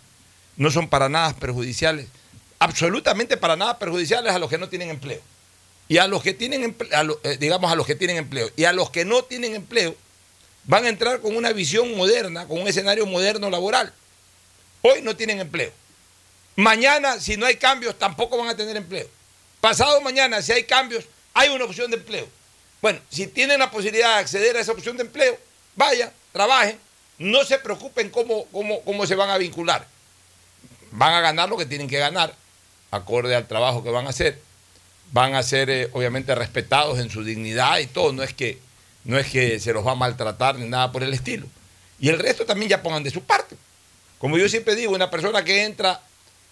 no son para nada perjudiciales, absolutamente para nada perjudiciales a los que no tienen empleo. Y a los que tienen empleo, eh, digamos a los que tienen empleo, y a los que no tienen empleo, van a entrar con una visión moderna, con un escenario moderno laboral. Hoy no tienen empleo. Mañana, si no hay cambios, tampoco van a tener empleo. Pasado mañana, si hay cambios, hay una opción de empleo. Bueno, si tienen la posibilidad de acceder a esa opción de empleo, vayan, trabajen, no se preocupen cómo, cómo, cómo se van a vincular. Van a ganar lo que tienen que ganar, acorde al trabajo que van a hacer. Van a ser, eh, obviamente, respetados en su dignidad y todo. No es, que, no es que se los va a maltratar ni nada por el estilo. Y el resto también ya pongan de su parte. Como yo siempre digo, una persona que entra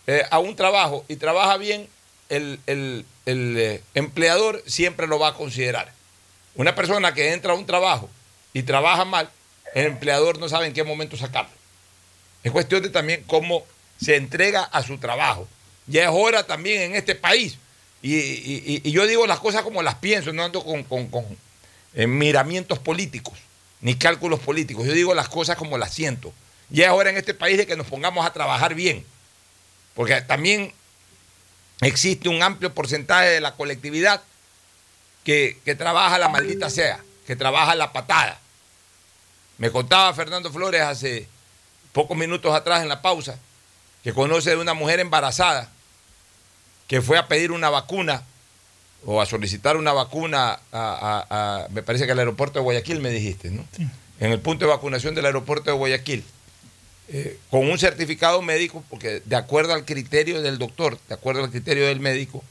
eh, a un trabajo y trabaja bien, el, el- el, eh, empleador siempre lo va a considerar. Una persona que entra a un trabajo y trabaja mal, el empleador no sabe en qué momento sacarlo. Es cuestión de también cómo se entrega a su trabajo. Ya es hora también en este país. Y, y- y- yo digo las cosas como las pienso, no ando con, con- con, eh, miramientos políticos, ni cálculos políticos. Yo digo las cosas como las siento. Ya es hora en este país de que nos pongamos a trabajar bien. Porque también existe un amplio porcentaje de la colectividad que, que trabaja la maldita sea, que trabaja la patada. Me contaba Fernando Flores hace pocos minutos atrás en la pausa que conoce de una mujer embarazada que fue a pedir una vacuna o a solicitar una vacuna a, a- a- me parece que al aeropuerto de Guayaquil me dijiste, ¿no? En el punto de vacunación del aeropuerto de Guayaquil. eh, con un certificado médico, porque de acuerdo al criterio del doctor, de acuerdo al criterio del médico,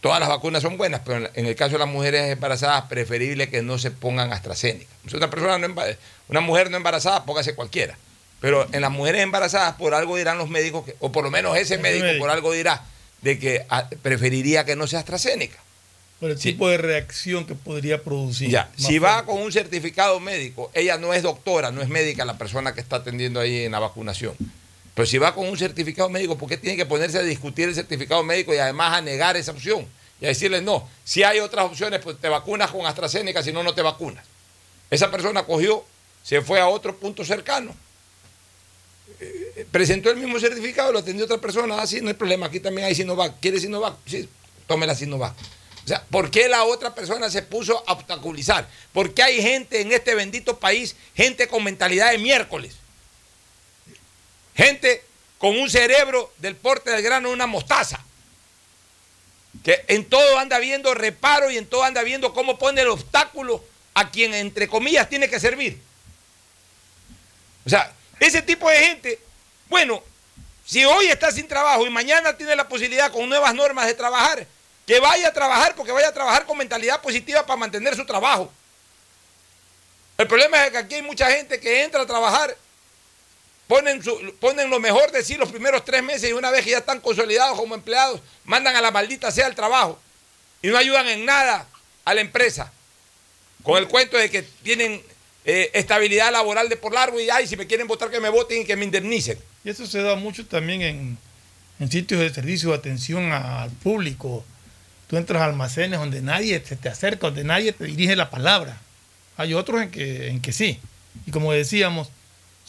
todas las vacunas son buenas, pero en, el caso de las mujeres embarazadas, preferible que no se pongan AstraZeneca. Si una, persona no una mujer no embarazada, póngase cualquiera. Pero en las mujeres embarazadas, por algo dirán los médicos, que- o por lo menos ese médico, médico. por algo dirá, de que ah, preferiría que no sea AstraZeneca. Por el tipo de reacción que podría producir. Ya, si va con un certificado médico, ella no es doctora, no es médica la persona que está atendiendo ahí en la vacunación. Pero si va con un certificado médico, ¿por qué tiene que ponerse a discutir el certificado médico y además a negar esa opción? Y a decirle, no, si hay otras opciones, pues te vacunas con AstraZeneca, si no, no te vacunas. Esa persona cogió, se fue a otro punto cercano, eh, presentó el mismo certificado, lo atendió otra persona, así no hay problema, aquí también hay Sinovac, ¿quiere Sinovac? Sí, tome la Sinovac. O sea, ¿por qué la otra persona se puso a obstaculizar? ¿Por qué hay gente en este bendito país, gente con mentalidad de miércoles? Gente con un cerebro del porte del grano una mostaza. Que en todo anda viendo reparo y en todo anda viendo cómo pone el obstáculo a quien, entre comillas, tiene que servir. O sea, ese tipo de gente, bueno, si hoy está sin trabajo y mañana tiene la posibilidad con nuevas normas de trabajar, que vaya a trabajar porque vaya a trabajar con mentalidad positiva para mantener su trabajo. El problema es que aquí hay mucha gente que entra a trabajar, ponen, su- ponen lo mejor de sí los primeros tres meses y una vez que ya están consolidados como empleados, mandan a la maldita sea el trabajo y no ayudan en nada a la empresa. Con el cuento de que tienen eh, estabilidad laboral de por largo y ay, si me quieren votar que me voten y que me indemnicen. Y eso se da mucho también en, en sitios de servicio de atención al público. Tú entras a almacenes donde nadie se te acerca, donde nadie te dirige la palabra. Hay otros en que, en que sí. Y como decíamos,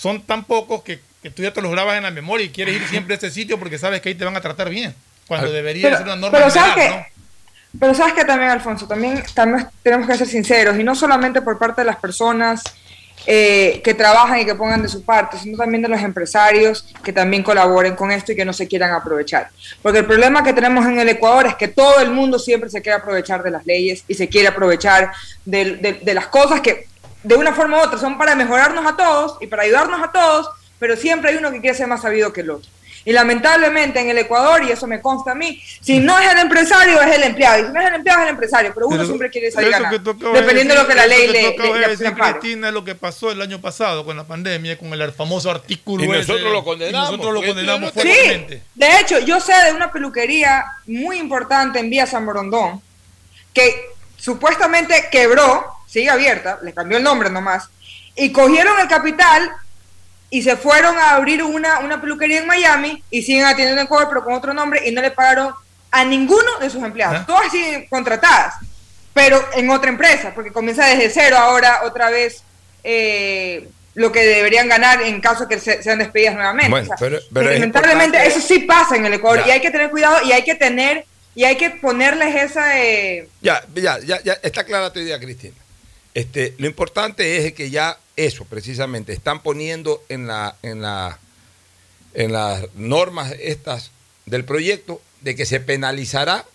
son tan pocos que, que tú ya te los grabas en la memoria y quieres ir siempre a ese sitio porque sabes que ahí te van a tratar bien. Cuando debería Pero- ser una norma pero ¿sabes general, qué? ¿no? Pero sabes que también, Alfonso, también, también tenemos que ser sinceros, y no solamente por parte de las personas eh, que trabajan y que pongan de su parte, sino también de los empresarios que también colaboren con esto y que no se quieran aprovechar. Porque el problema que tenemos en el Ecuador es que todo el mundo siempre se quiere aprovechar de las leyes y se quiere aprovechar de, de- de las cosas que de una forma u otra son para mejorarnos a todos y para ayudarnos a todos, pero siempre hay uno que quiere ser más sabido que el otro. Y lamentablemente en el Ecuador, y eso me consta a mí, si no es el empresario, es el empleado. Y si no es el empleado, es el empresario. Pero uno Pero siempre quiere salir acabas dependiendo de lo que la ley que le, le- le- decir, le ampare. Cristina, es lo que pasó el año pasado con la pandemia, con el famoso artículo Y nosotros ese, lo condenamos, Y nosotros lo condenamos fuertemente. Sí, de hecho, yo sé de una peluquería muy importante en Vía San Borondón que supuestamente quebró, sigue abierta, le cambió el nombre nomás, y cogieron el capital y se fueron a abrir una, una peluquería en Miami y siguen atendiendo en Ecuador, pero con otro nombre, y no le pagaron a ninguno de sus empleados. Todas siguen contratadas, pero en otra empresa, porque comienza desde cero ahora otra vez eh, lo que deberían ganar en caso que se- sean despedidas nuevamente. Bueno, O sea, pero- lamentablemente eso sí pasa en el Ecuador Ya. y hay que tener cuidado y hay que tener y hay que ponerles esa Ya, ya, ya, ya está clara tu idea, Cristina. Este, lo importante es que ya eso, precisamente, están poniendo en la, en la, en las normas estas del proyecto de que se penalizará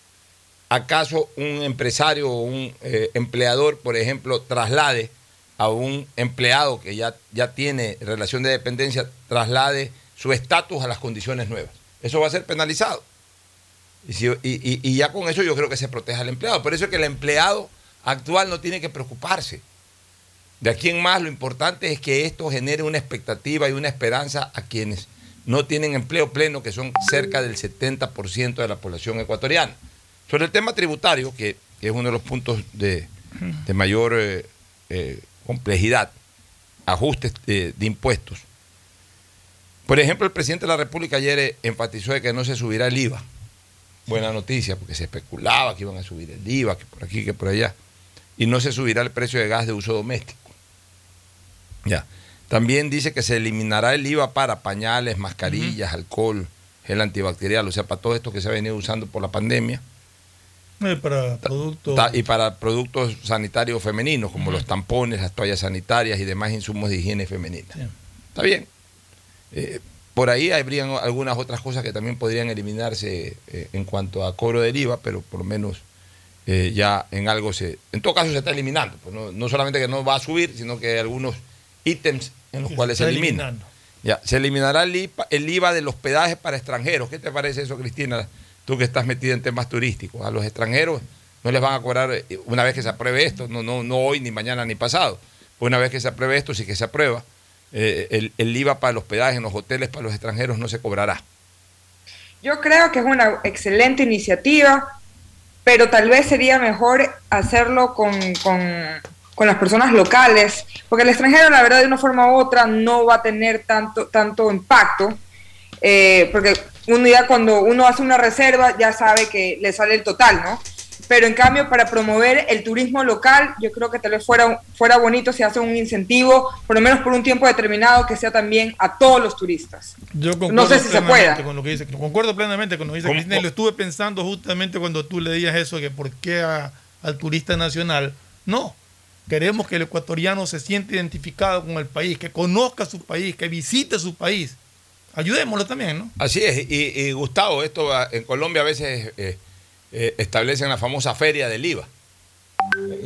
acaso un empresario o un eh, empleador, por ejemplo, traslade a un empleado que ya, ya tiene relación de dependencia, traslade su estatus a las condiciones nuevas. Eso va a ser penalizado. Y, ya con eso yo creo que se protege al empleado. Por eso es que el empleado actual no tiene que preocuparse. De aquí en más, lo importante es que esto genere una expectativa y una esperanza a quienes no tienen empleo pleno, que son cerca del 70% de la población ecuatoriana. Sobre el tema tributario, que, es uno de los puntos de, mayor eh, eh, complejidad, ajustes de, de impuestos. Por ejemplo, el presidente de la República ayer eh, enfatizó de que no se subirá el IVA. Buena noticia, porque se especulaba que iban a subir el IVA, que por aquí, que por allá. Y no se subirá el precio de gas de uso doméstico. Ya. También dice que se eliminará el IVA para pañales, mascarillas, alcohol, gel antibacterial, o sea, para todo esto que se ha venido usando por la pandemia. Eh, para productos. Y para productos sanitarios femeninos, como los tampones, las toallas sanitarias y demás insumos de higiene femenina. Está bien. Eh, por ahí habrían algunas otras cosas que también podrían eliminarse eh, en cuanto a cobro del IVA, pero por lo menos eh, ya en algo se... En todo caso se está eliminando. pues no, no solamente que no va a subir, sino que hay algunos ítems en los se cuales se, elimina. Ya, se eliminará el IVA, el IVA del hospedaje para extranjeros. ¿Qué te parece eso, Cristina? Tú que estás metida en temas turísticos. A los extranjeros no les van a cobrar eh, una vez que se apruebe esto, no, no, no hoy, ni mañana, ni pasado. Una vez que se apruebe esto, sí que se aprueba, eh, el, el IVA para el hospedaje en los hoteles para los extranjeros no se cobrará. Yo creo que es una excelente iniciativa, pero tal vez sería mejor hacerlo con, con- con las personas locales, porque el extranjero, la verdad, de una forma u otra no va a tener tanto, tanto impacto, eh, porque uno ya cuando uno hace una reserva ya sabe que le sale el total, ¿no? Pero en cambio, para promover el turismo local, yo creo que tal vez fuera, fuera bonito si hace un incentivo, por lo menos por un tiempo determinado, que sea también a todos los turistas. Yo concuerdo No sé si se plenamente pueda. con lo que dice. Concuerdo plenamente con lo que dice. Cristina y lo estuve pensando justamente cuando tú le eso, que por qué a- al turista nacional. No, queremos que el ecuatoriano se siente identificado con el país, que conozca su país, que visite su país. Ayudémoslo también, ¿no? Así es, y, y Gustavo, esto en Colombia a veces eh, eh, establecen la famosa feria del IVA.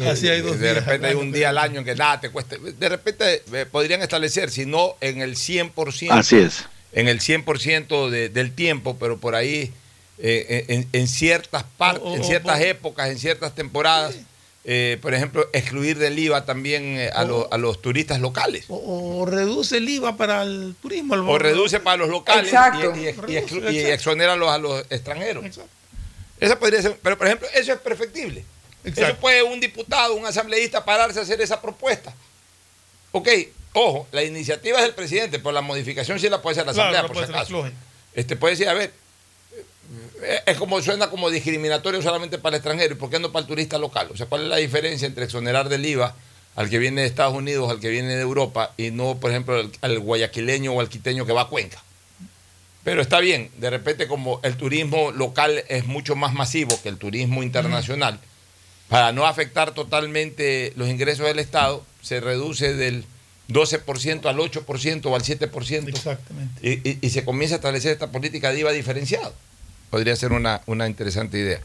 Así hay dos de días repente hay un día al año en que nada te cueste. De repente eh, podrían establecer, si no en el 100%. Así es. En el 100% de- del tiempo, pero por ahí eh, en, en ciertas partes, en ciertas o- épocas, en ciertas temporadas. eh, por ejemplo, excluir del IVA también eh, a, lo- a los turistas locales. O, o reduce el IVA para el turismo. al- O reduce para los locales Exacto. y, y, Exacto. a los extranjeros. Eso podría ser, pero por ejemplo, eso es perfectible. Eso puede un diputado, un asambleísta pararse a hacer esa propuesta. Ok, ojo, la iniciativa es del presidente, pero la modificación sí la puede hacer la asamblea, por si acaso. Este puede decir, a ver, es como suena como discriminatorio solamente para el extranjero, ¿y por qué no para el turista local? O sea, ¿cuál es la diferencia entre exonerar del IVA al que viene de Estados Unidos, al que viene de Europa, y no, por ejemplo, al, al guayaquileño o al quiteño que va a Cuenca? Pero está bien, de repente como el turismo local es mucho más masivo que el turismo internacional, para no afectar totalmente los ingresos del Estado, se reduce del 12% al 8% o al 7%. Exactamente. Y, y- y se comienza a establecer esta política de IVA diferenciado. Podría ser una, una interesante idea.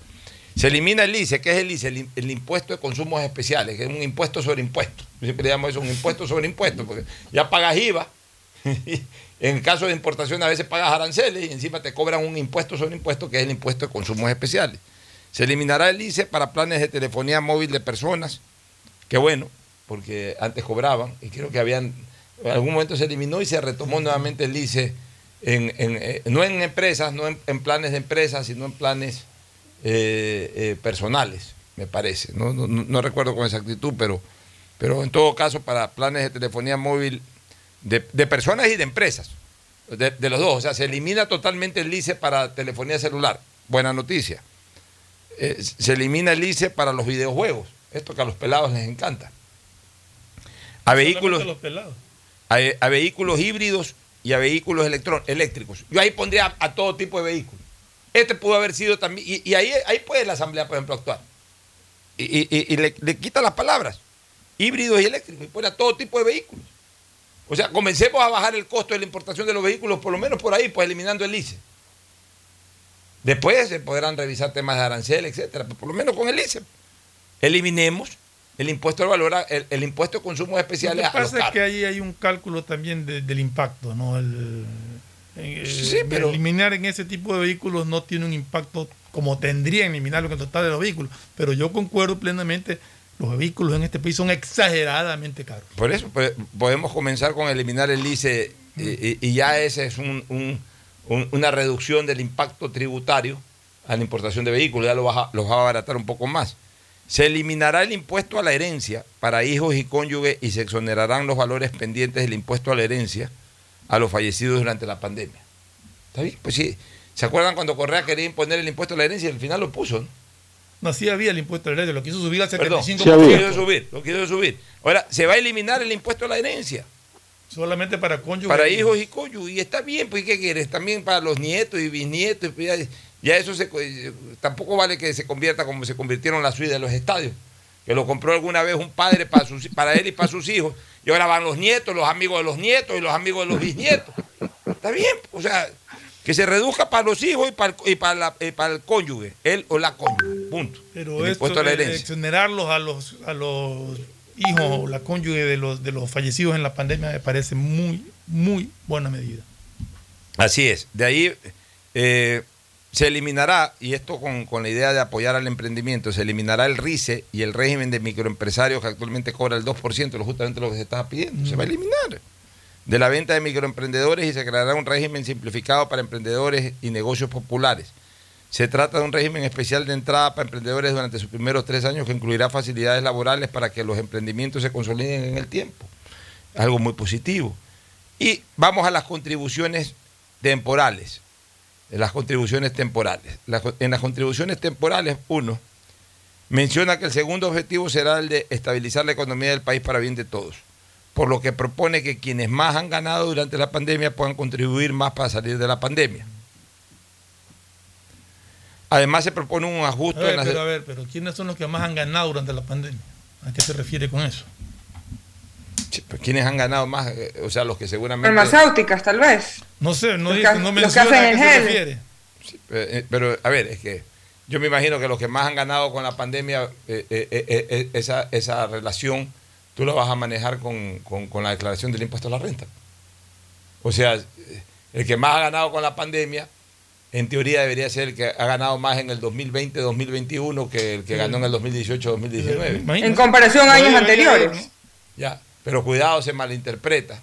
Se elimina el ICE, ¿qué es el ICE? El, im- el impuesto de consumos especiales, que es un impuesto sobre impuestos. Yo Siempre le llamo eso un impuesto sobre impuestos, porque ya pagas IVA. en el caso de importación a veces pagas aranceles y encima te cobran un impuesto sobre impuestos, que es el impuesto de consumos especiales. Se eliminará el ICE para planes de telefonía móvil de personas. Qué bueno, porque antes cobraban y creo que habían, en algún momento se eliminó y se retomó nuevamente el ICE, en, eh, no en empresas, no en, planes de empresas, sino en planes eh, eh, personales, me parece. No- no recuerdo con exactitud, pero, pero en todo caso para planes de telefonía móvil de, de personas y de empresas, de, de los dos. O sea, se elimina totalmente el ICE para telefonía celular. Buena noticia. Eh, se elimina el ICE para los videojuegos, esto que a los pelados les encanta. A vehículos, Solamente los pelados. a, a vehículos híbridos y a vehículos eléctricos. Yo ahí pondría a, a todo tipo de vehículos. Este pudo haber sido también, y, y ahí, ahí puede la Asamblea, por ejemplo, actuar. Y- y le, le quita las palabras, híbridos y eléctricos, y pone a todo tipo de vehículos. O sea, comencemos a bajar el costo de la importación de los vehículos, por lo menos por ahí, pues eliminando el ICE. Después se podrán revisar temas de arancel, etcétera, pero por lo menos con el ICE. Eliminemos el impuesto al valor, el, el impuesto de consumos Lo especiales que a los pasa es que ahí hay un cálculo también de- del impacto, ¿no? El, eh, Sí, pero- Eliminar en ese tipo de vehículos no tiene un impacto como tendría en eliminarlo en el total de los vehículos. Pero yo concuerdo plenamente, los vehículos en este país son exageradamente caros. Por eso pues, podemos comenzar con eliminar el ICE y, ya ese es un- un- un- una reducción del impacto tributario a la importación de vehículos, ya lo, baja- los va a abaratar un poco más. Se eliminará el impuesto a la herencia para hijos y cónyuges y se exonerarán los valores pendientes del impuesto a la herencia a los fallecidos durante la pandemia. ¿Está bien? Pues sí. ¿Se acuerdan cuando Correa quería imponer el impuesto a la herencia y al final lo puso? ¿no? No, sí había el impuesto de herencia, lo quiso subir al Perdón, 75%. lo quiso subir, lo quiso subir. Ahora, se va a eliminar el impuesto a la herencia. Solamente para cónyuges. Para hijos y cónyuges. Y está bien, pues ¿qué quieres? También para los nietos y bisnietos. pues, ya, ya eso se, co- tampoco vale que se convierta como se convirtieron las suites de los estadios. Que lo compró alguna vez un padre para, sus, para él y para sus hijos. Y ahora van los nietos, los amigos de los nietos y los amigos de los bisnietos. Está bien, o sea, que se reduzca para los hijos y para el, y para la- y para el cónyuge, él o la cónyuge. Punto. Pero El esto impuesto a la de herencia. exonerarlos a los, a los hijos o la cónyuge de los, de los fallecidos en la pandemia me parece muy, muy buena medida. Así es. De ahí eh, se eliminará, y esto con, con la idea de apoyar al emprendimiento, se eliminará el RICE y el régimen de microempresarios que actualmente cobra el 2%, lo- justamente lo que se estaba pidiendo. Se va a eliminar. De la venta de microemprendedores y se creará un régimen simplificado para emprendedores y negocios populares. Se trata de un régimen especial de entrada para emprendedores durante sus primeros tres años que incluirá facilidades laborales para que los emprendimientos se consoliden en el tiempo. Algo muy positivo. Y vamos a las contribuciones temporales. Las contribuciones temporales. En las contribuciones temporales, uno, menciona que el segundo objetivo será el de estabilizar la economía del país para bien de todos. Por lo que propone que quienes más han ganado durante la pandemia puedan contribuir más para salir de la pandemia. Además se propone un A ajuste ver, en las... pero a ver, pero ¿quiénes son los que más han ganado durante la pandemia? ¿A qué se refiere con eso? Sí, pues, ¿Quiénes han ganado más? Eh, O sea, los que seguramente... Farmacéuticas, tal vez. No sé, no dice, que- no los que menciona hacen a qué se gel. refiere. Eh, eh, Pero, a ver, es que Yo me imagino que los que más han ganado con la pandemia, eh, eh, eh, eh, esa, esa relación, tú la vas a manejar con, con- con la declaración del impuesto a la renta. O sea, el que más ha ganado con la pandemia, en teoría debería ser el que ha ganado más en el 2020-2021 que el que ganó en el 2018-2019. En comparación a años anteriores. Ya, pero cuidado, se malinterpreta.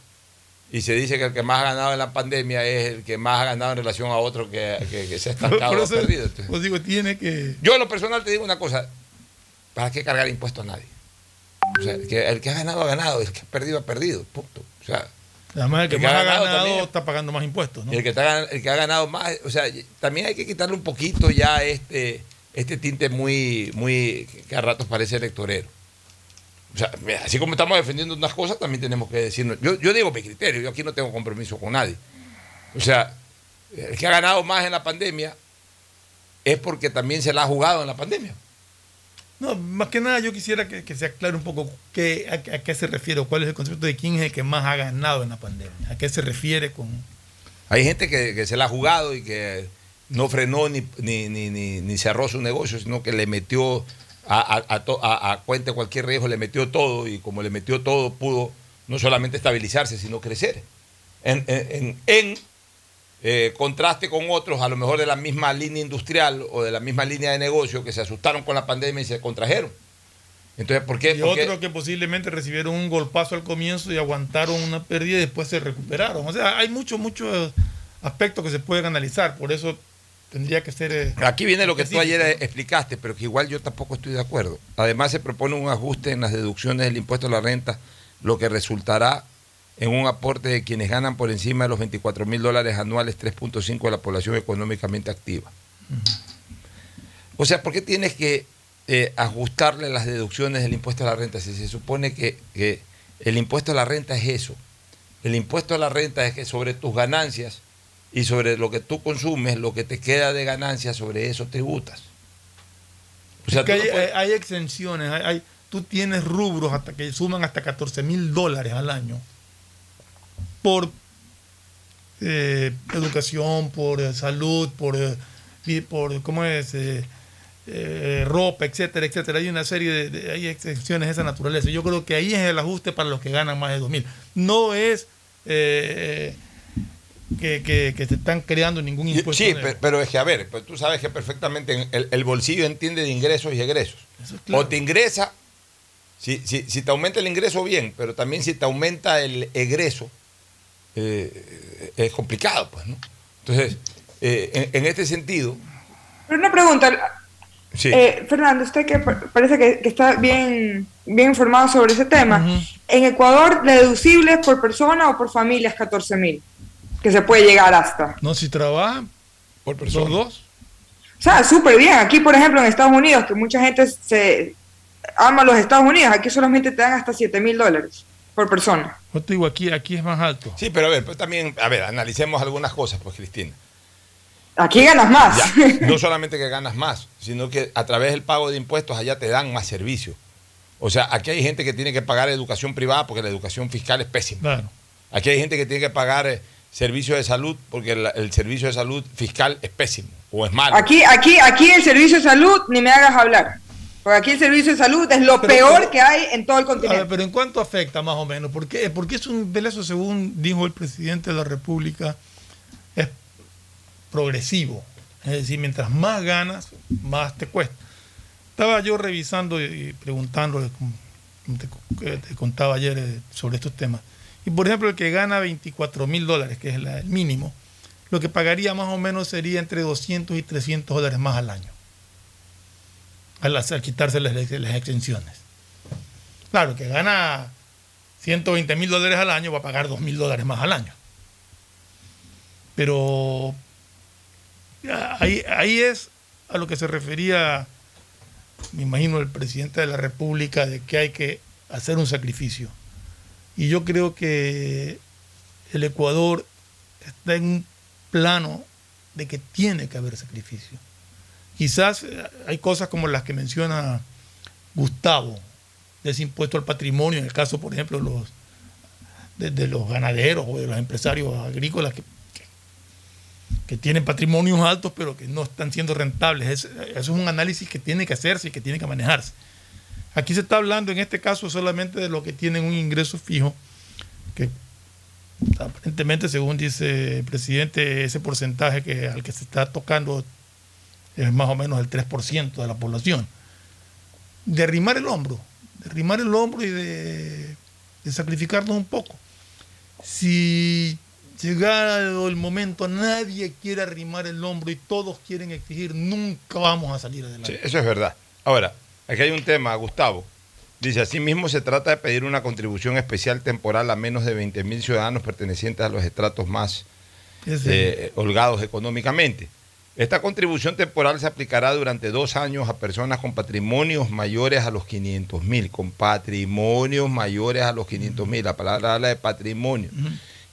Y se dice que el que más ha ganado en la pandemia es el que más ha ganado en relación a otro que, que- que se ha estancado o perdido. Entonces, digo, tiene que. yo en lo personal te digo una cosa, ¿para qué cargar impuestos a nadie? O sea, el que, el que ha ganado ha ganado, el que ha perdido ha perdido, punto. O sea, Además, el que El más que ha ha ganado está pagando más impuestos, ¿no? el, que está- el que ha ganado más, o sea, también hay que quitarle un poquito ya este, este tinte muy, muy, que a ratos parece electorero. O sea, así como estamos defendiendo unas cosas, también tenemos que decirnos. Yo, yo digo mi criterio, yo aquí no tengo compromiso con nadie. O sea, el que ha ganado más en la pandemia es porque también se la ha jugado en la pandemia. No, más que nada yo quisiera que, que se aclare un poco qué, a, qué se refiere cuál es el concepto de quién es el que más ha ganado en la pandemia. ¿A qué se refiere con...? Hay gente que, que se la ha jugado y que no frenó ni, ni, ni, ni, ni cerró su negocio, sino que le metió a, a, a, cuenta cualquier riesgo, le metió todo y como le metió todo pudo no solamente estabilizarse, sino crecer. En, eh, contraste con otros, a lo mejor de la misma línea industrial o de la misma línea de negocio, que se asustaron con la pandemia y se contrajeron. Entonces, ¿por qué? Y otros que posiblemente recibieron un golpazo al comienzo y aguantaron una pérdida y después se recuperaron. O sea, hay muchos, muchos aspectos que se pueden analizar. Por eso tendría que ser... eh, Aquí viene lo que tú ayer explicaste, pero que igual yo tampoco estoy de acuerdo. Además se propone un ajuste en las deducciones del impuesto a la renta, lo que resultará en un aporte de quienes ganan por encima de los 24 mil dólares anuales, 3.5 de la población económicamente activa. O sea, ¿por qué tienes que eh, ajustarle las deducciones del impuesto a la renta si se supone que, que el impuesto a la renta es eso? El impuesto a la renta es que sobre tus ganancias y sobre lo que tú consumes, lo que te queda de ganancias, sobre eso tributas. O sea, Es que tú hay, no puedes- hay- hay exenciones. hay- hay- tú tienes rubros hasta que suman hasta 14 mil dólares al año por eh, educación, por eh, salud, por, eh, por ¿cómo es? Eh, ropa, etcétera, etcétera. Hay una serie de, de- hay excepciones de esa naturaleza. Yo creo que ahí es el ajuste para los que ganan más de 2 mil. No es eh, que, que, que se están creando ningún impuesto. Sí, pero es que, a ver, pues tú sabes que perfectamente el, el bolsillo entiende de ingresos y egresos. claro. O te ingresa, si, si, si te aumenta el ingreso, bien, pero también si te aumenta el egreso, eh, es complicado, pues, ¿no? Entonces, eh, en, en este sentido, Pero una pregunta, sí. eh, Fernando, usted que pa- parece que, que está bien, bien informado sobre ese tema. En Ecuador, ¿la deducible es por persona o por familia es 14 mil? Que se puede llegar hasta. No, si trabajan por los dos. O sea, súper bien. Aquí, por ejemplo, en Estados Unidos, que mucha gente se ama los Estados Unidos, aquí solamente te dan hasta 7 mil dólares por persona. Yo te digo, aquí, aquí es más alto. Sí, pero a ver, pues también, a ver, analicemos algunas cosas, pues, Cristina. Aquí ganas más. Ya, no solamente que ganas más, sino que a través del pago de impuestos allá te dan más servicios. O sea, aquí hay gente que tiene que pagar educación privada porque la educación fiscal es pésima. Claro. Aquí hay gente que tiene que pagar eh, servicio de salud porque el, el servicio de salud fiscal es pésimo o es malo. Aquí, aquí, aquí el servicio de salud, ni me hagas hablar. Porque aquí el servicio de salud es lo Pero- peor pero- que hay en todo el A continente. ver, pero ¿en cuánto afecta más o menos? Porque, porque es un eso según dijo el presidente de la República, es progresivo. Es decir, mientras más ganas, más te cuesta. Estaba yo revisando y preguntándole, como te, que te contaba ayer eh, sobre estos temas. Y por ejemplo, el que gana 24 mil dólares, que es el mínimo, lo que pagaría más o menos sería entre 200 y 300 dólares más al año. Al, hacer- quitarse las, exenciones. Claro, que gana 120 mil dólares al año va a pagar 2 mil dólares más al año. Pero ahí, ahí es a lo que se refería, me imagino, el presidente de la República, de que hay que hacer un sacrificio. Y yo creo que el Ecuador está en un plano de que tiene que haber sacrificio. Quizás eh, hay cosas como las que menciona Gustavo, de ese impuesto al patrimonio, en el caso, por ejemplo, los, de, los ganaderos o de los empresarios agrícolas, que, que tienen patrimonios altos, pero que no están siendo rentables. Es- eso es un análisis que tiene que hacerse y que tiene que manejarse. Aquí se está hablando en este caso solamente de los que tienen un ingreso fijo, que aparentemente, según dice el presidente, ese porcentaje que, al que se está tocando es más o menos el 3% de la población. De arrimar el hombro, de arrimar el hombro y de, de sacrificarnos un poco. Si llegado el momento nadie quiere arrimar el hombro y todos quieren exigir, nunca vamos a salir adelante. Sí, eso es verdad. Ahora, aquí hay un tema, Gustavo. Dice, asimismo se trata de pedir una contribución especial temporal a menos de 20 mil ciudadanos pertenecientes a los estratos más eh, holgados económicamente. Esta contribución temporal se aplicará durante dos años a personas con patrimonios mayores a los 500 mil, con patrimonios mayores a los 500 mil. La palabra habla de patrimonio.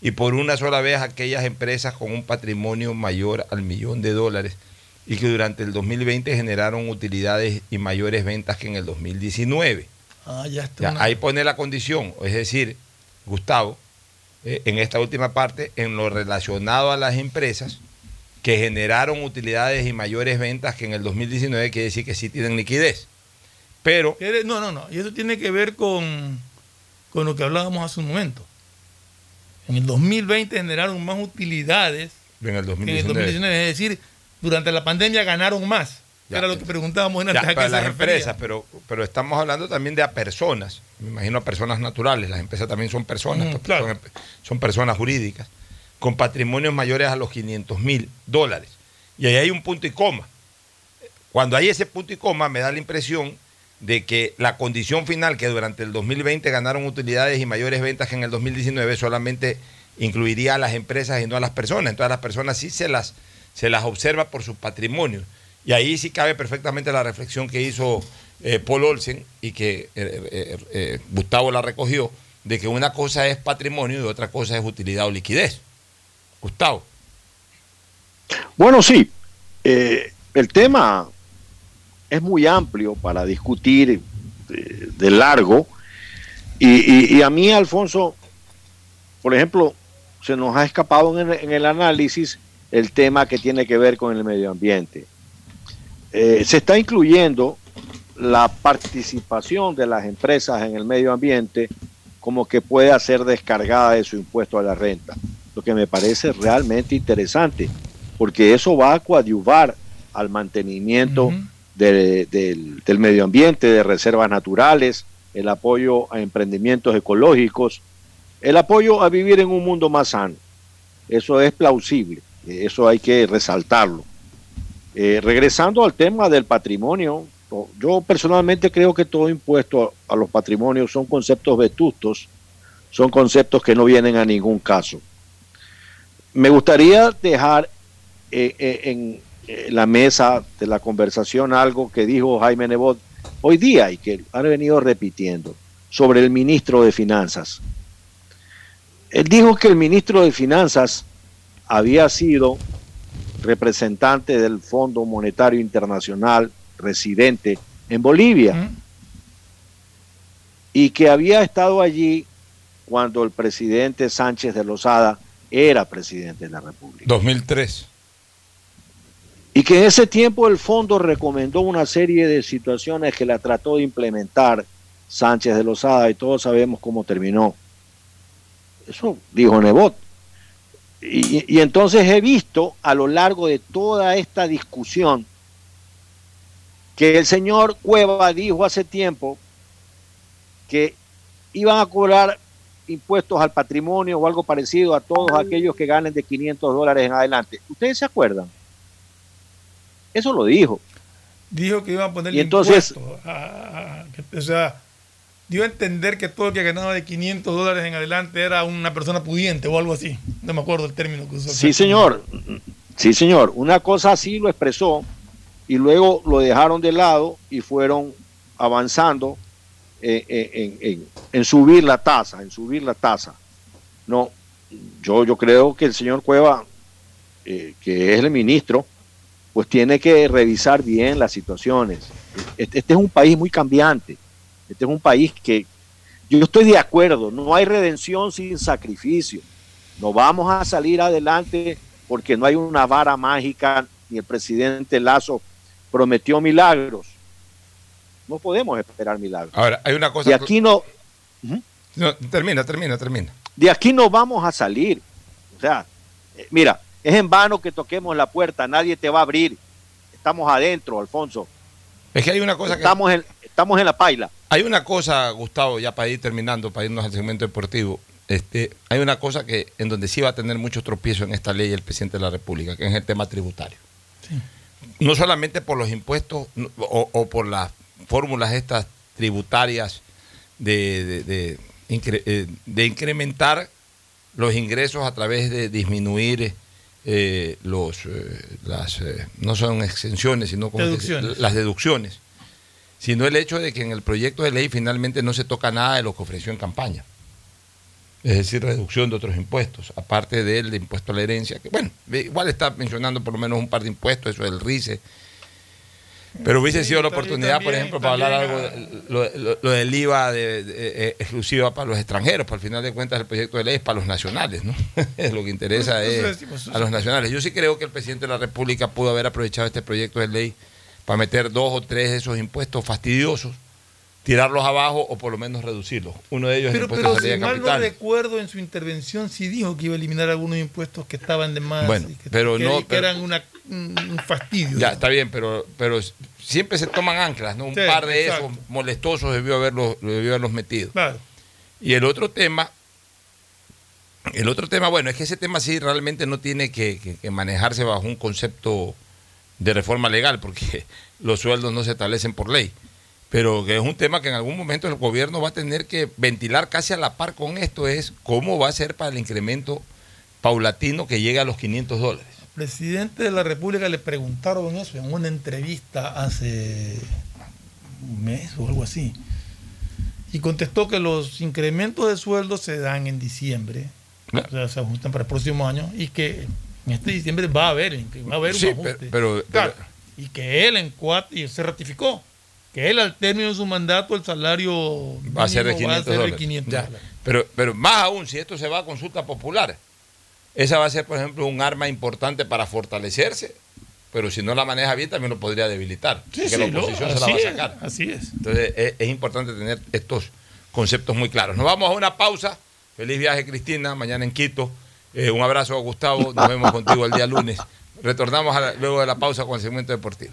Y por una sola vez a aquellas empresas con un patrimonio mayor al millón de dólares y que durante el 2020 generaron utilidades y mayores ventas que en el 2019. Ah, ya está. Ya, una- ahí pone la condición, es decir, Gustavo, eh, en esta última parte, en lo relacionado a las empresas que generaron utilidades y mayores ventas que en el 2019, quiere decir que sí tienen liquidez. Pero, No, no, no. Y eso tiene que ver con, con lo que hablábamos hace un momento. En el 2020 generaron más utilidades en el que en el 2019, 2019. Es decir, durante la pandemia ganaron más. Ya, Era lo que preguntábamos en Ya, para las empresas, pero, pero estamos hablando también de a personas. Me imagino a personas naturales. Las empresas también son personas, Mm, pues, claro. son, son personas jurídicas, con patrimonios mayores a los 500 mil dólares. Y ahí hay un punto y coma. Cuando hay ese punto y coma, me da la impresión de que la condición final, que durante el 2020 ganaron utilidades y mayores ventas que en el 2019, solamente incluiría a las empresas y no a las personas. Entonces las personas sí se las, se las observa por su patrimonio. Y ahí sí cabe perfectamente la reflexión que hizo eh, Paul Olsen y que eh, eh, Gustavo la recogió, de que una cosa es patrimonio y otra cosa es utilidad o liquidez. Gustavo. Bueno, sí. eh, el tema es muy amplio para discutir eh, de largo. Y, a mí, Alfonso, por ejemplo, se nos ha escapado en el, en el análisis el tema que tiene que ver con el medio ambiente. Eh, se está incluyendo la participación de las empresas en el medio ambiente como que pueda ser descargada de su impuesto a la renta, lo que me parece realmente interesante, porque eso va a coadyuvar al mantenimiento de- del, del medio ambiente, de reservas naturales, el apoyo a emprendimientos ecológicos, el apoyo a vivir en un mundo más sano. Eso es plausible, eso hay que resaltarlo. Eh, regresando al tema del patrimonio, yo personalmente creo que todo impuesto a, a los patrimonios son conceptos vetustos, son conceptos que no vienen a ningún caso. Me gustaría dejar eh, eh, en eh, la mesa de la conversación algo que dijo Jaime Nebot hoy día y que ha venido repitiendo sobre el ministro de Finanzas. Él dijo que el ministro de Finanzas había sido representante del Fondo Monetario Internacional residente en Bolivia y que había estado allí cuando el presidente Sánchez de Lozada era presidente de la República. 2003. Y que en ese tiempo el fondo recomendó una serie de situaciones que la trató de implementar Sánchez de Lozada y todos sabemos cómo terminó. Eso dijo Nebot. Y, y entonces he visto a lo largo de toda esta discusión que el señor Cueva dijo hace tiempo que iban a cobrar impuestos al patrimonio o algo parecido a todos aquellos que ganen de 500 dólares en adelante. ¿Ustedes se acuerdan? Eso lo dijo. Dijo que iba a poner entonces- impuestos a- a- a- o sea, dio a entender que todo el que ganaba de 500 dólares en adelante era una persona pudiente o algo así. No me acuerdo el término que usó. Sí, señor. Sí, señor. Una cosa así lo expresó y luego lo dejaron de lado y fueron avanzando eh, eh, en, subir la tasa, en subir la tasa. No, yo, yo creo que el señor Cueva, eh, que es el ministro, pues tiene que revisar bien las situaciones. Este, este es un país muy cambiante. Este es un país que yo estoy de acuerdo, no hay redención sin sacrificio. No vamos a salir adelante porque no hay una vara mágica ni el presidente Lazo prometió milagros. No podemos esperar milagros. Ahora, hay una cosa. De aquí no, No, termina, termina, termina. de aquí no vamos a salir. O sea, eh, mira, es en vano que toquemos la puerta, nadie te va a abrir. Estamos adentro, Alfonso. Es que hay una cosa que. Estamos en, estamos en la paila. Hay una cosa, Gustavo, ya para ir terminando, para irnos al segmento deportivo. Este, hay una cosa que en donde sí va a tener muchos tropiezos en esta ley el presidente de la República, que es el tema tributario. No solamente por los impuestos no, o, o por las fórmulas estas tributarias de, de- de incre- eh, de incrementar los ingresos a través de disminuir eh, los eh, las eh, no son exenciones sino como Deducciones. las deducciones sino el hecho de que en el proyecto de ley finalmente no se toca nada de lo que ofreció en campaña es decir reducción de otros impuestos aparte del impuesto a la herencia que bueno igual está mencionando por lo menos un par de impuestos eso del RICE pero hubiese sido la también- oportunidad, por ejemplo, para hablar algo también, de lo, lo- lo del IVA de, de- eh, exclusiva para los extranjeros, para al final de cuentas el proyecto de ley es para los nacionales, ¿no? lo que interesa es decimos, a los nacionales. Yo sí creo que el presidente de la República pudo haber aprovechado este proyecto de ley para meter dos o tres de esos impuestos fastidiosos, tirarlos abajo o por lo menos reducirlos. Uno de ellos es el Pero, impuesto pero de salida si de mal no recuerdo en su intervención sí dijo que iba a eliminar algunos impuestos que estaban de más Bueno, y que, pero que- no- que pero- eran una- un fastidio. Ya, está bien, pero, pero siempre se toman anclas, ¿no? Un Sí, par de exacto. esos molestosos debió haberlos, debió haberlos metido. Claro. Y el otro tema, el otro tema, bueno, es que ese tema sí realmente no tiene que manejarse bajo un concepto de reforma legal, porque los sueldos no se establecen por ley. Pero que es un tema que en algún momento el gobierno va a tener que ventilar casi a la par con esto, es cómo va a ser para el incremento paulatino que llegue a los 500 dólares. Al presidente de la República le preguntaron eso en una entrevista hace un mes o algo así. Y contestó que los incrementos de sueldo se dan en diciembre, o sea, se ajustan para el próximo año y que en este diciembre va a haber, va a haber Sí, un ajuste. pero- pero- Claro, y que él en cuatro, y se ratificó, que él al término de su mandato el salario Va a ser de mínimo 500 ser de dólares. 500 Ya. dólares. Pero, pero más aún, si esto se va a consulta popular, esa va a ser, por ejemplo, un arma importante para fortalecerse, pero si no la maneja bien también lo podría debilitar. Sí, porque sí, la no, oposición se la va a es, sacar. así es. Entonces es, es importante tener estos conceptos muy claros. Nos vamos a una pausa. Feliz viaje, Cristina, mañana en Quito. Eh, un abrazo a Gustavo. Nos vemos contigo el día lunes. Retornamos a la- luego de la pausa con el segmento deportivo.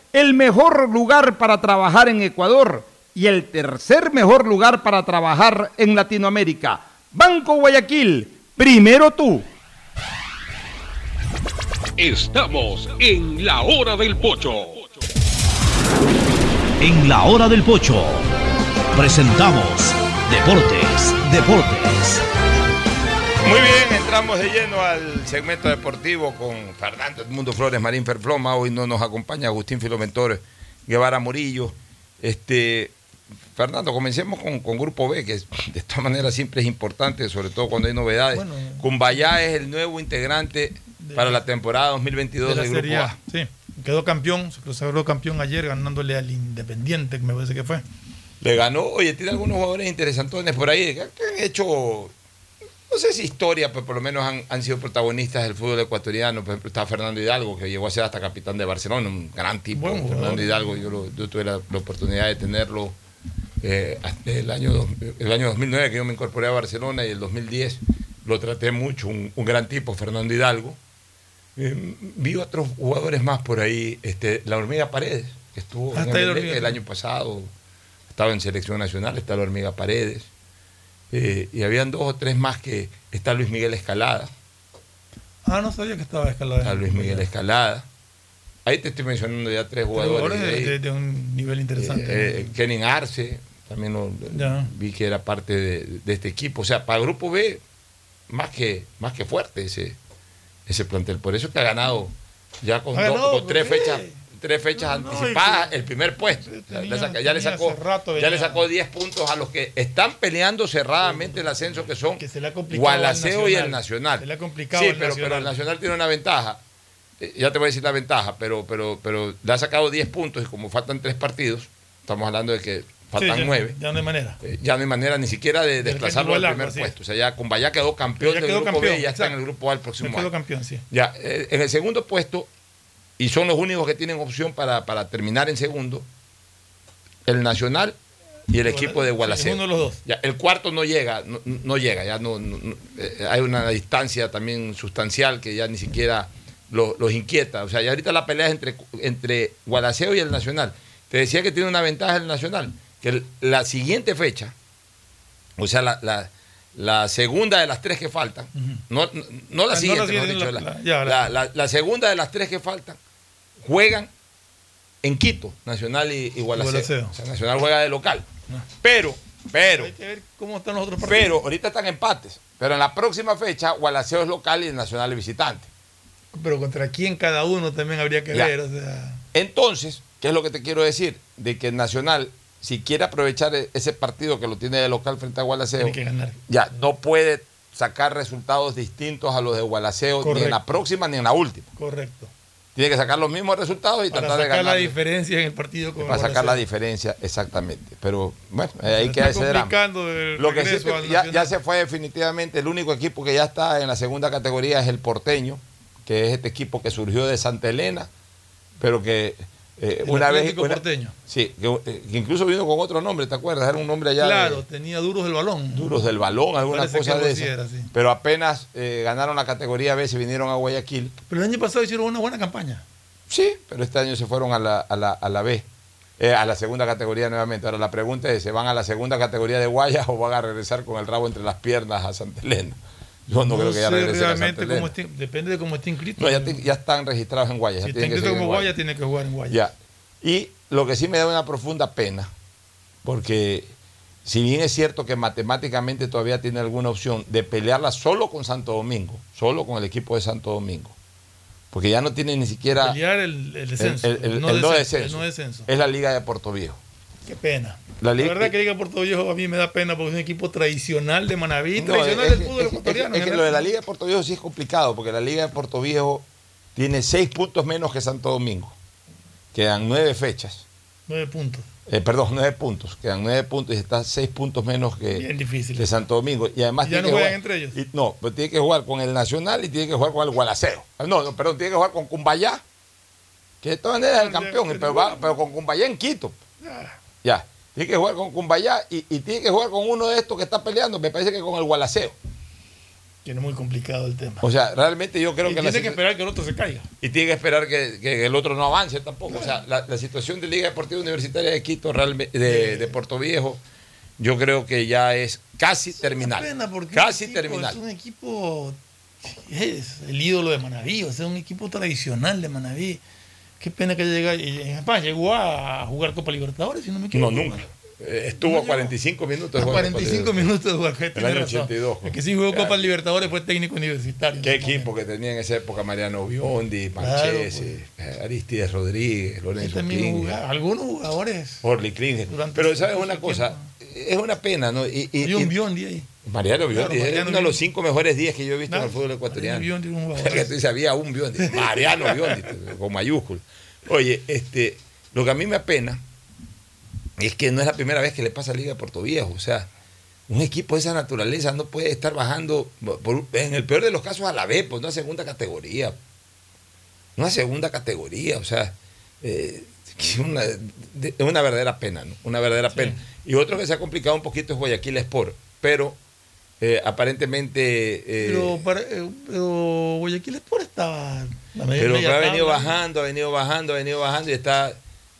el mejor lugar para trabajar en Ecuador y el tercer mejor lugar para trabajar en Latinoamérica. Banco Guayaquil, primero tú. Estamos en la hora del pocho. En la hora del pocho presentamos Deportes, Deportes. Muy bien, entramos de lleno al segmento deportivo con Fernando Edmundo Flores Marín Ferfloma. Hoy no nos acompaña Agustín Filomentor Guevara Murillo. Este, Fernando, comencemos con, con Grupo B, que de todas maneras siempre es importante, sobre todo cuando hay novedades. Bueno. Cumbayá es el nuevo integrante para la temporada 2022 de la del Grupo. A. Sí, quedó campeón, se consagró campeón ayer ganándole al Independiente, que me parece que fue. Le ganó, oye, tiene algunos jugadores interesantones por ahí que han hecho, no sé si historia, pero por lo menos han, han sido protagonistas del fútbol ecuatoriano. Por ejemplo, está Fernando Hidalgo, que llegó a ser hasta capitán de Barcelona, un gran tipo. Fernando Hidalgo, yo, lo- yo tuve la, la oportunidad de tenerlo eh, hasta el, año, dos- el año 2009, que yo me incorporé a Barcelona, y el 2010 lo traté mucho, un, un gran tipo, Fernando Hidalgo. Eh, vi otros jugadores más por ahí, este, la hormiga Paredes, que estuvo Ah, en el, Hormiga el año pasado, estaba en selección nacional, está la hormiga Paredes. Eh, y habían dos o tres más que está Luis Miguel Escalada, Ah, no sabía que estaba escalada. está Luis Miguel Escalada. Ahí te estoy mencionando ya tres jugadores. De, ahí. de- de un nivel interesante. Eh, eh, Kenin Arce, también lo- Ya. vi que era parte de, de este equipo. O sea, para el grupo B, más que, más que fuerte ese, ese plantel. Por eso es que ha ganado ya con, Ha dos- con tres fechas, tres fechas No, anticipadas que- el primer puesto. Ya- tenía- ya, saca- ya le sacó, rato ya le sacó 10 puntos a los que están peleando cerradamente el ascenso, que son complicado Gualaceo al y el Nacional. Nacional. Se le ha complicado sí, al pero, pero el Nacional. Nacional tiene una ventaja. Eh, Ya te voy a decir la ventaja, pero, pero, pero le ha sacado 10 puntos y como faltan tres partidos, estamos hablando de que faltan Sí, ya- 9. Ya no hay manera. Eh, ya no hay manera ni siquiera de que desplazarlo al igualarlo, primer puesto. O sea, ya Cumbaya quedó campeón Ya del quedó grupo B campeón, y ya está en el grupo A el próximo Ya quedó año. campeón, sí. Ya, eh, en el segundo puesto, y son los únicos que tienen opción para, para terminar en segundo, el Nacional y el equipo de Gualaceo. uno de los dos. Ya, el cuarto no llega, no, no llega, ya no, eh, hay una distancia también sustancial que ya ni siquiera lo- los inquieta. O sea, ya ahorita la pelea es entre, entre Gualaceo y el Nacional. Te decía que tiene una ventaja el Nacional, que el- la siguiente fecha, o sea, la, la- la segunda de las tres que faltan, no, no- no la Ah, no siguiente, la segunda de las tres que faltan, juegan en Quito, Nacional y, y Gualaceo. O sea, Nacional juega de local. Pero, pero, Hay que ver cómo están los otros partidos. pero, ahorita están empates. Pero en la próxima fecha, Gualaceo es local y el Nacional es visitante. Pero contra quién cada uno también habría que Ya. ver. O sea, Entonces, ¿qué es lo que te quiero decir? De que Nacional, si quiere aprovechar e- ese partido que lo tiene de local frente a Gualaceo, tiene que ganar. ya no puede sacar resultados distintos a los de Gualaceo ni en la próxima ni en la última. Correcto. Tiene que sacar los mismos resultados y Para tratar de sacar ganar. la diferencia en el partido con Para sacar la diferencia, exactamente. Pero bueno, eh, ahí queda ese drama. Lo que sí ya, ya se fue definitivamente. El único equipo que ya está en la segunda categoría es el Porteño, que es este equipo que surgió de Santa Elena, pero que eh, una vez. Una- Porteño. Sí, que, eh, que incluso vino con otro nombre, ¿te acuerdas? Era un nombre allá. de- Claro, tenía duros del balón. duros del balón, alguna cosa de sí. Pero apenas eh, ganaron la categoría B, se vinieron a Guayaquil. Pero el año pasado hicieron una buena campaña. Sí, pero este año se fueron a la, a la, a la B, eh, a la segunda categoría nuevamente. Ahora la pregunta es, ¿se van a la segunda categoría de Guayas o van a regresar con el rabo entre las piernas a Santa Elena? Yo no, creo que ya Santa realmente cómo esté- depende de cómo esté inscrito. No, ya, te- ya están registrados en Guayas. ya si está inscrito como. Guaya, tiene que jugar en Guaya. Ya. Y lo que sí me da una profunda pena, porque si bien es cierto que matemáticamente todavía tiene alguna opción de pelearla solo con Santo Domingo, solo con el equipo de Santo Domingo, porque ya no tiene ni siquiera Pelear el, el descenso. el, el- no no descenso, no descenso. es la Liga de Puerto Viejo. Qué pena. La La, verdad que Liga Puerto Viejo a mí me da pena porque es un equipo tradicional de Manaví, No, tradicional es, del fútbol es ecuatoriano. es que lo de la. Liga de Puerto Viejo sí es complicado, porque la Liga de Puerto Viejo tiene seis puntos menos que Santo Domingo. Quedan nueve fechas. Nueve puntos. Eh, perdón, nueve puntos. Quedan nueve puntos y está seis puntos menos que, Bien difícil. que Santo Domingo. Y además Y ya tiene no que juegan jugar- entre ellos. y- no, pero tiene que jugar con el Nacional y tiene que jugar con el Gualaceo. Ah, No, no, perdón, tiene que jugar con Cumbayá, que de todas maneras es el campeón, pero, va- pero con Cumbayá en Quito. Ya. Tiene que jugar con Cumbayá y, y tiene que jugar con uno de estos que está peleando, me parece que con el Gualaceo. Tiene muy complicado el tema. O sea, realmente yo creo y que la tiene que esperar que el otro se caiga. y tiene que esperar que, que el otro no avance tampoco. O sea, la, la situación de Liga Deportiva Universitaria de Quito, realmente, de, de Puerto Viejo, yo creo que ya es casi terminal. Pena porque Casi es un equipo- terminal. Es un equipo es el ídolo de Manaví, o sea, un equipo tradicional de Manaví. Qué pena que llega. En España llegó a jugar Copa Libertadores, si no me No, equivoco. nunca. Eh, Estuvo a 45 minutos A juego. 45 minutos de jugar. El año razón. 82. El que sí jugó Copa Libertadores fue técnico universitario. Qué equipo que tenía en esa época Mariano Biondi, Manchesi, eh, Aristides Rodríguez, Lorenzo algunos jugadores. Orly Klinger. Pero ¿sabes una cosa? Es una pena, ¿no? Y, un Biondi ahí. Mariano Biondi Claro, es uno de los cinco mejores días que yo he visto en el fútbol ecuatoriano. Biondi un había un Biondi. Mariano Biondi, con mayúscula. Oye, este, lo que a mí me apena es que no es la primera vez que le pasa a Liga Puerto Viejo. O sea, un equipo de esa naturaleza no puede estar bajando, por- en el peor de los casos, a la B, pues no a segunda categoría. No a segunda categoría, o sea, eh, una, de- una verdadera pena, ¿no? Una verdadera pena. Y otro que se ha complicado un poquito es Guayaquil Sport, pero eh, aparentemente... eh, Pero, para, eh, pero Guayaquil Sport estaba. la media- pero media ha venido tabla. bajando, ha venido bajando, ha venido bajando y está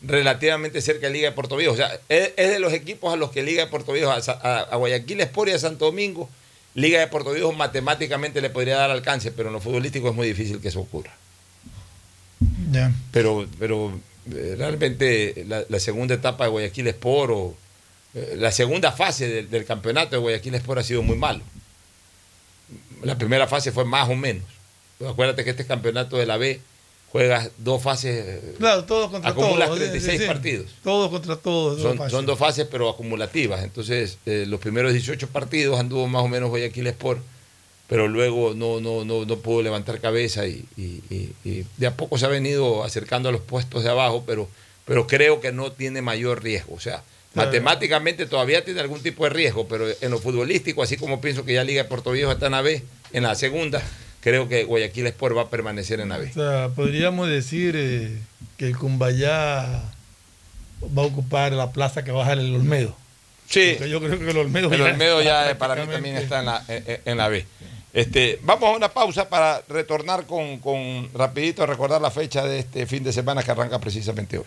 relativamente cerca de Liga de Puerto Viejo. O sea, es, es de los equipos a los que Liga de Puerto Viejo, a, Sa- a- a Guayaquil Sport y a Santo Domingo, Liga de Puerto Viejo matemáticamente le podría dar alcance, pero en lo futbolístico es muy difícil que eso ocurra. Pero, pero realmente la, la segunda etapa de Guayaquil Sport o la segunda fase del, del campeonato de Guayaquil Sport ha sido muy malo. La primera fase fue más o menos. Pero acuérdate que este campeonato de la B juegas dos fases, eh, Claro, todos contra acumulas todos. 36 sí, sí. partidos. Todos contra todos. dos Son, fases. son dos fases, pero acumulativas. Entonces, eh, los primeros 18 partidos anduvo más o menos Guayaquil Sport, pero luego no, no, no, no pudo levantar cabeza y, y- y- y de a poco se ha venido acercando a los puestos de abajo, pero, pero creo que no tiene mayor riesgo. O sea, Claro. matemáticamente todavía tiene algún tipo de riesgo, pero en lo futbolístico, así como pienso que ya Liga de Puerto Viejo está en la B, en la segunda, creo que Guayaquil Sport va a permanecer en la B. O sea, podríamos decir eh, que el Cumbayá va a ocupar la plaza que va a dejar el Olmedo. Sí. Porque yo creo que el Olmedo El ya Olmedo ya eh, para mí también está en la, en- en la B. Este, vamos a una pausa para retornar con, con rapidito a recordar la fecha de este fin de semana que arranca precisamente hoy.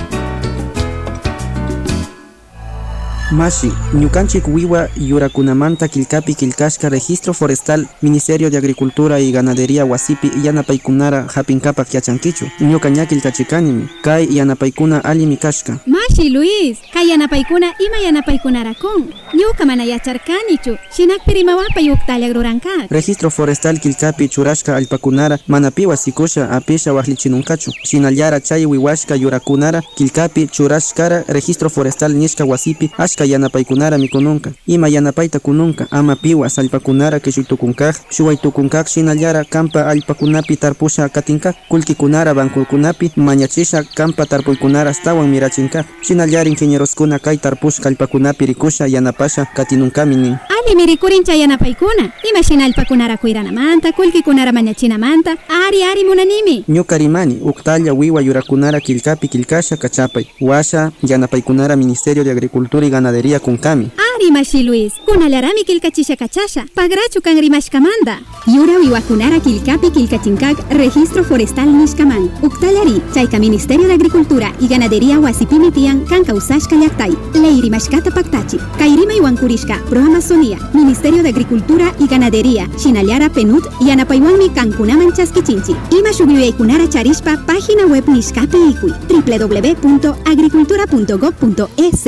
Mashi, Ñukanchik Wiwa Yurakunamanta Kilkapi Kilkashka Registro Forestal Ministerio de Agricultura y Ganadería Wasipi Yanapaikunara Hapinkapak Yachankichu Ñukaña Kilkachikanimi Kai Yanapaikuna Alimi Kashka Mashi Luis, kayanapaykuna ima yanapaykunarakun. Ñuka mana yacharkanichu, shinakpi rimawapay uktalla gruranka. Registro Forestal Kilkapi Churashka Alpakunara Manapiwa Sikusha Apisha Wahlichinunkachu Shinallara Chay Wiwashka Yurakunara Kilkapi Churashkara Registro Forestal Nishka Wasipi Ashka Yanapaikunara Mikununka Ima Yanapaita Kununka Ama Piwa Salpakunara Kishuytukunkaj Shuwaytukunkaj Shinallara Kampa Alpakunapi Tarpusha Katinkaj Kulkikunara Bankulkunapi Mañachisha Kampa Tarpuykunara Astawan Mirachinkaj Shinallara Ingenieroskuna Kay Tarpushka Alpakunapi Rikusha Yanapasha Katinunkaminin Ali mirikurincha yanapaykuna, ima shinalpakunara kuiranamanta, kulkikunara mañachinamanta, ari ari munanimi. Ñuka rimani uktalla wiwa yurakunara kilkapi kilkasha kachapay. Washa yanapaykunara Ministerio de Agricultura y Ganadería kunkami Ari Mashi Luis, kunalarami kilkachisha kachasha, pagrachu kan rimashkamanda. Yura wiwakunara kilkapi kilkachinkak, registro forestal nishkaman. Uktalari, chayka Ministerio de Agricultura y Ganadería wasipimitian kanka usashka llaktay. Ley rimashkata paktachi, kairima iwankurishka, pro Amazonía, Ministerio de Agricultura y Ganadería, Shinallara Penut, Yanapaywanmi kankunaman chaskichinchi. Ima shubiweikunara charishpa, página web nishkapi ikui, www.agricultura.gov.es.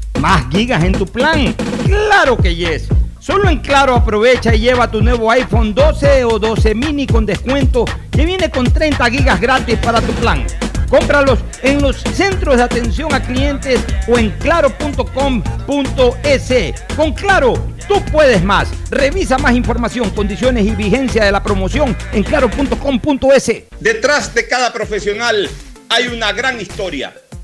¿Más gigas en tu plan? Claro que yes. Solo en Claro aprovecha y lleva tu nuevo iPhone 12 o 12 mini con descuento que viene con 30 gigas gratis para tu plan. Cómpralos en los centros de atención a clientes o en claro.com.es. Con Claro, tú puedes más. Revisa más información, condiciones y vigencia de la promoción en claro.com.es. Detrás de cada profesional hay una gran historia.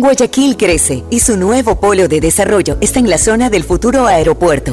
Guayaquil crece y su nuevo polo de desarrollo está en la zona del futuro aeropuerto.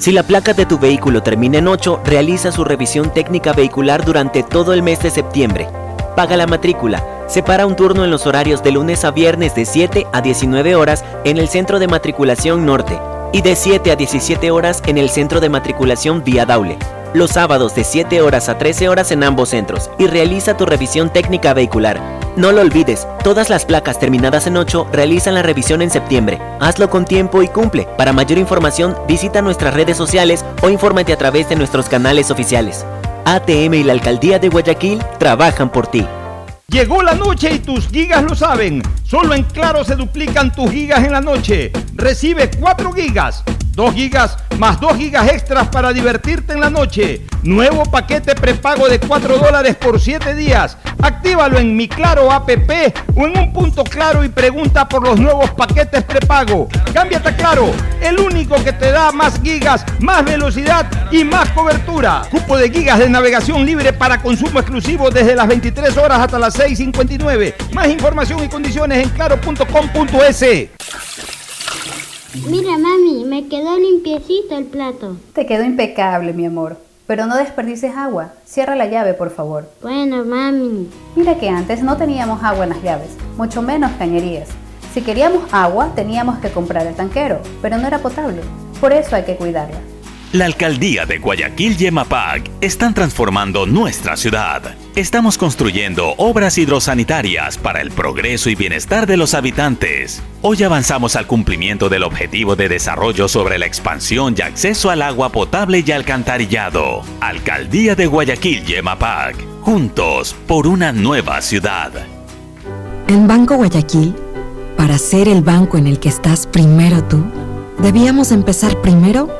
Si la placa de tu vehículo termina en 8, realiza su revisión técnica vehicular durante todo el mes de septiembre. Paga la matrícula. Separa un turno en los horarios de lunes a viernes de 7 a 19 horas en el Centro de Matriculación Norte y de 7 a 17 horas en el Centro de Matriculación Vía Daule. Los sábados de 7 horas a 13 horas en ambos centros y realiza tu revisión técnica vehicular. No lo olvides, todas las placas terminadas en 8 realizan la revisión en septiembre. Hazlo con tiempo y cumple. Para mayor información, visita nuestras redes sociales o infórmate a través de nuestros canales oficiales. ATM y la Alcaldía de Guayaquil trabajan por ti. Llegó la noche y tus gigas lo saben. Solo en Claro se duplican tus gigas en la noche. Recibe 4 gigas, 2 gigas más 2 gigas extras para divertirte en la noche. Nuevo paquete prepago de 4 dólares por 7 días. Actívalo en mi Claro app o en un punto claro y pregunta por los nuevos paquetes prepago. Cámbiate a Claro, el único que te da más gigas, más velocidad y más cobertura. Cupo de gigas de navegación libre para consumo exclusivo desde las 23 horas hasta las 6.59. Más información y condiciones en claro.com.es. Mira, mami, me quedó limpiecito el plato. Te quedó impecable, mi amor. Pero no desperdices agua. Cierra la llave, por favor. Bueno, mami. Mira que antes no teníamos agua en las llaves, mucho menos cañerías. Si queríamos agua, teníamos que comprar el tanquero, pero no era potable. Por eso hay que cuidarla. La alcaldía de Guayaquil y Emapac están transformando nuestra ciudad. Estamos construyendo obras hidrosanitarias para el progreso y bienestar de los habitantes. Hoy avanzamos al cumplimiento del objetivo de desarrollo sobre la expansión y acceso al agua potable y alcantarillado. Alcaldía de Guayaquil y Emapac. Juntos por una nueva ciudad. En Banco Guayaquil, para ser el banco en el que estás primero tú, debíamos empezar primero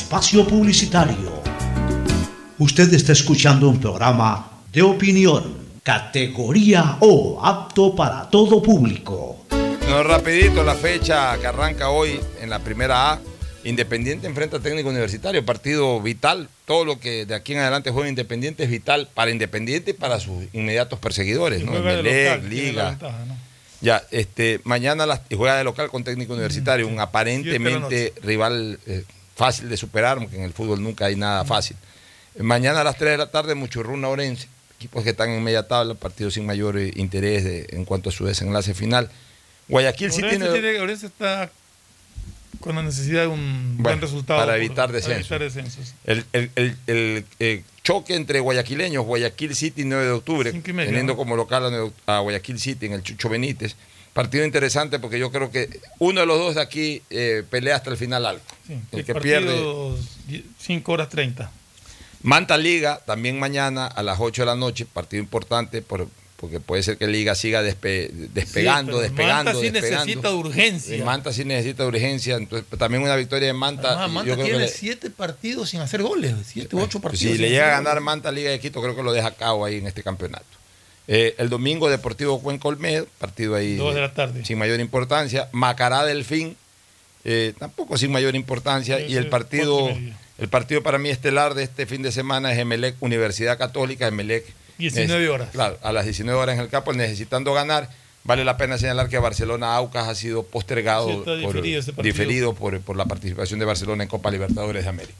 espacio publicitario. Usted está escuchando un programa de opinión, categoría O, apto para todo público. No, rapidito la fecha que arranca hoy en la primera A. Independiente enfrenta a técnico universitario, partido vital. Todo lo que de aquí en adelante juega Independiente es vital para Independiente y para sus inmediatos perseguidores, ¿no? Juega de Emelec, local, Liga. ventaja, ¿no? Ya, este, mañana las, juega de local con técnico universitario, un aparentemente rival eh, fácil de superar, porque en el fútbol nunca hay nada fácil. Mañana a las 3 de la tarde, Muchurruna Orense, equipos que están en media tabla, partidos sin mayor eh, interés de- en cuanto a su desenlace final. Guayaquil sí Orense tiene, tiene- Orense está con la necesidad de un Bueno, buen resultado. para evitar descenso. Para evitar descensos. el, el- el- el, eh, choque entre guayaquileños, Guayaquil City 9 de octubre, teniendo ¿no? como local a Guayaquil City en el Chucho Benítez. Partido interesante porque yo creo que uno de los dos de aquí eh, pelea hasta el final algo. Sí, el que pierde. 5 horas 30. Manta Liga, también mañana a las 8 de la noche, partido importante por- porque puede ser que Liga siga despe- despegando, Sí, despegando. Manta sí despegando. necesita urgencia. Y Manta sí necesita urgencia. Entonces, también una victoria de Manta. Además, Manta yo creo tiene que le- 7 partidos sin hacer goles. 7 u 8 pues partidos. si le llega a ganar. Manta Liga de Quito, creo que lo deja a cabo ahí en este campeonato. Eh, el domingo Deportivo Cuenca Olmedo, partido ahí Dos de la tarde. sin mayor importancia. Macará Delfín, eh, tampoco sin mayor importancia. Sí, y el partido, el partido para mí estelar de este fin de semana es Emelec Universidad Católica, Emelec. 19 neces- horas. Claro, a las 19 horas en el campo, necesitando ganar. Vale la pena señalar que Barcelona Aucas ha sido postergado Sí, está por, diferido ese partido. diferido por, por la participación de Barcelona en Copa Libertadores de América.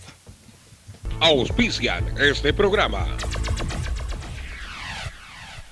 Auspician este programa.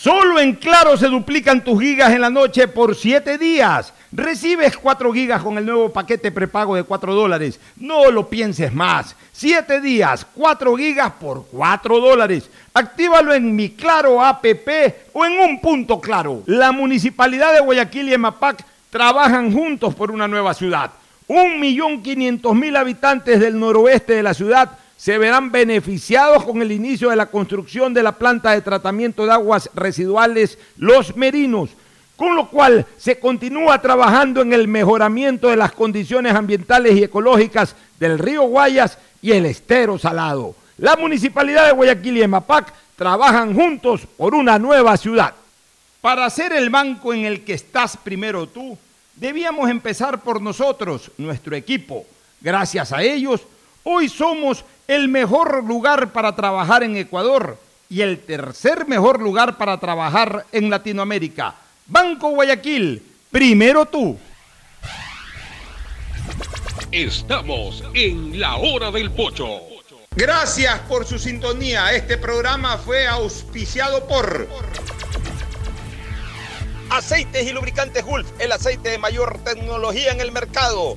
Solo en Claro se duplican tus gigas en la noche por 7 días. Recibes 4 gigas con el nuevo paquete prepago de 4 dólares. No lo pienses más. 7 días, 4 gigas por 4 dólares. Actívalo en mi Claro APP o en un punto claro. La Municipalidad de Guayaquil y EMAPAC trabajan juntos por una nueva ciudad. Un millón quinientos mil habitantes del noroeste de la ciudad se verán beneficiados con el inicio de la construcción de la planta de tratamiento de aguas residuales Los Merinos, con lo cual se continúa trabajando en el mejoramiento de las condiciones ambientales y ecológicas del río Guayas y el estero salado. La Municipalidad de Guayaquil y EMAPAC trabajan juntos por una nueva ciudad. Para ser el banco en el que estás primero tú, debíamos empezar por nosotros, nuestro equipo. Gracias a ellos, hoy somos el mejor lugar para trabajar en Ecuador y el tercer mejor lugar para trabajar en Latinoamérica. Banco Guayaquil, primero tú. Estamos en la hora del pocho. Gracias por su sintonía. Este programa fue auspiciado por Aceites y lubricantes Gulf, el aceite de mayor tecnología en el mercado.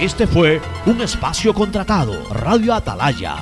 Este fue un espacio contratado. Radio Atalaya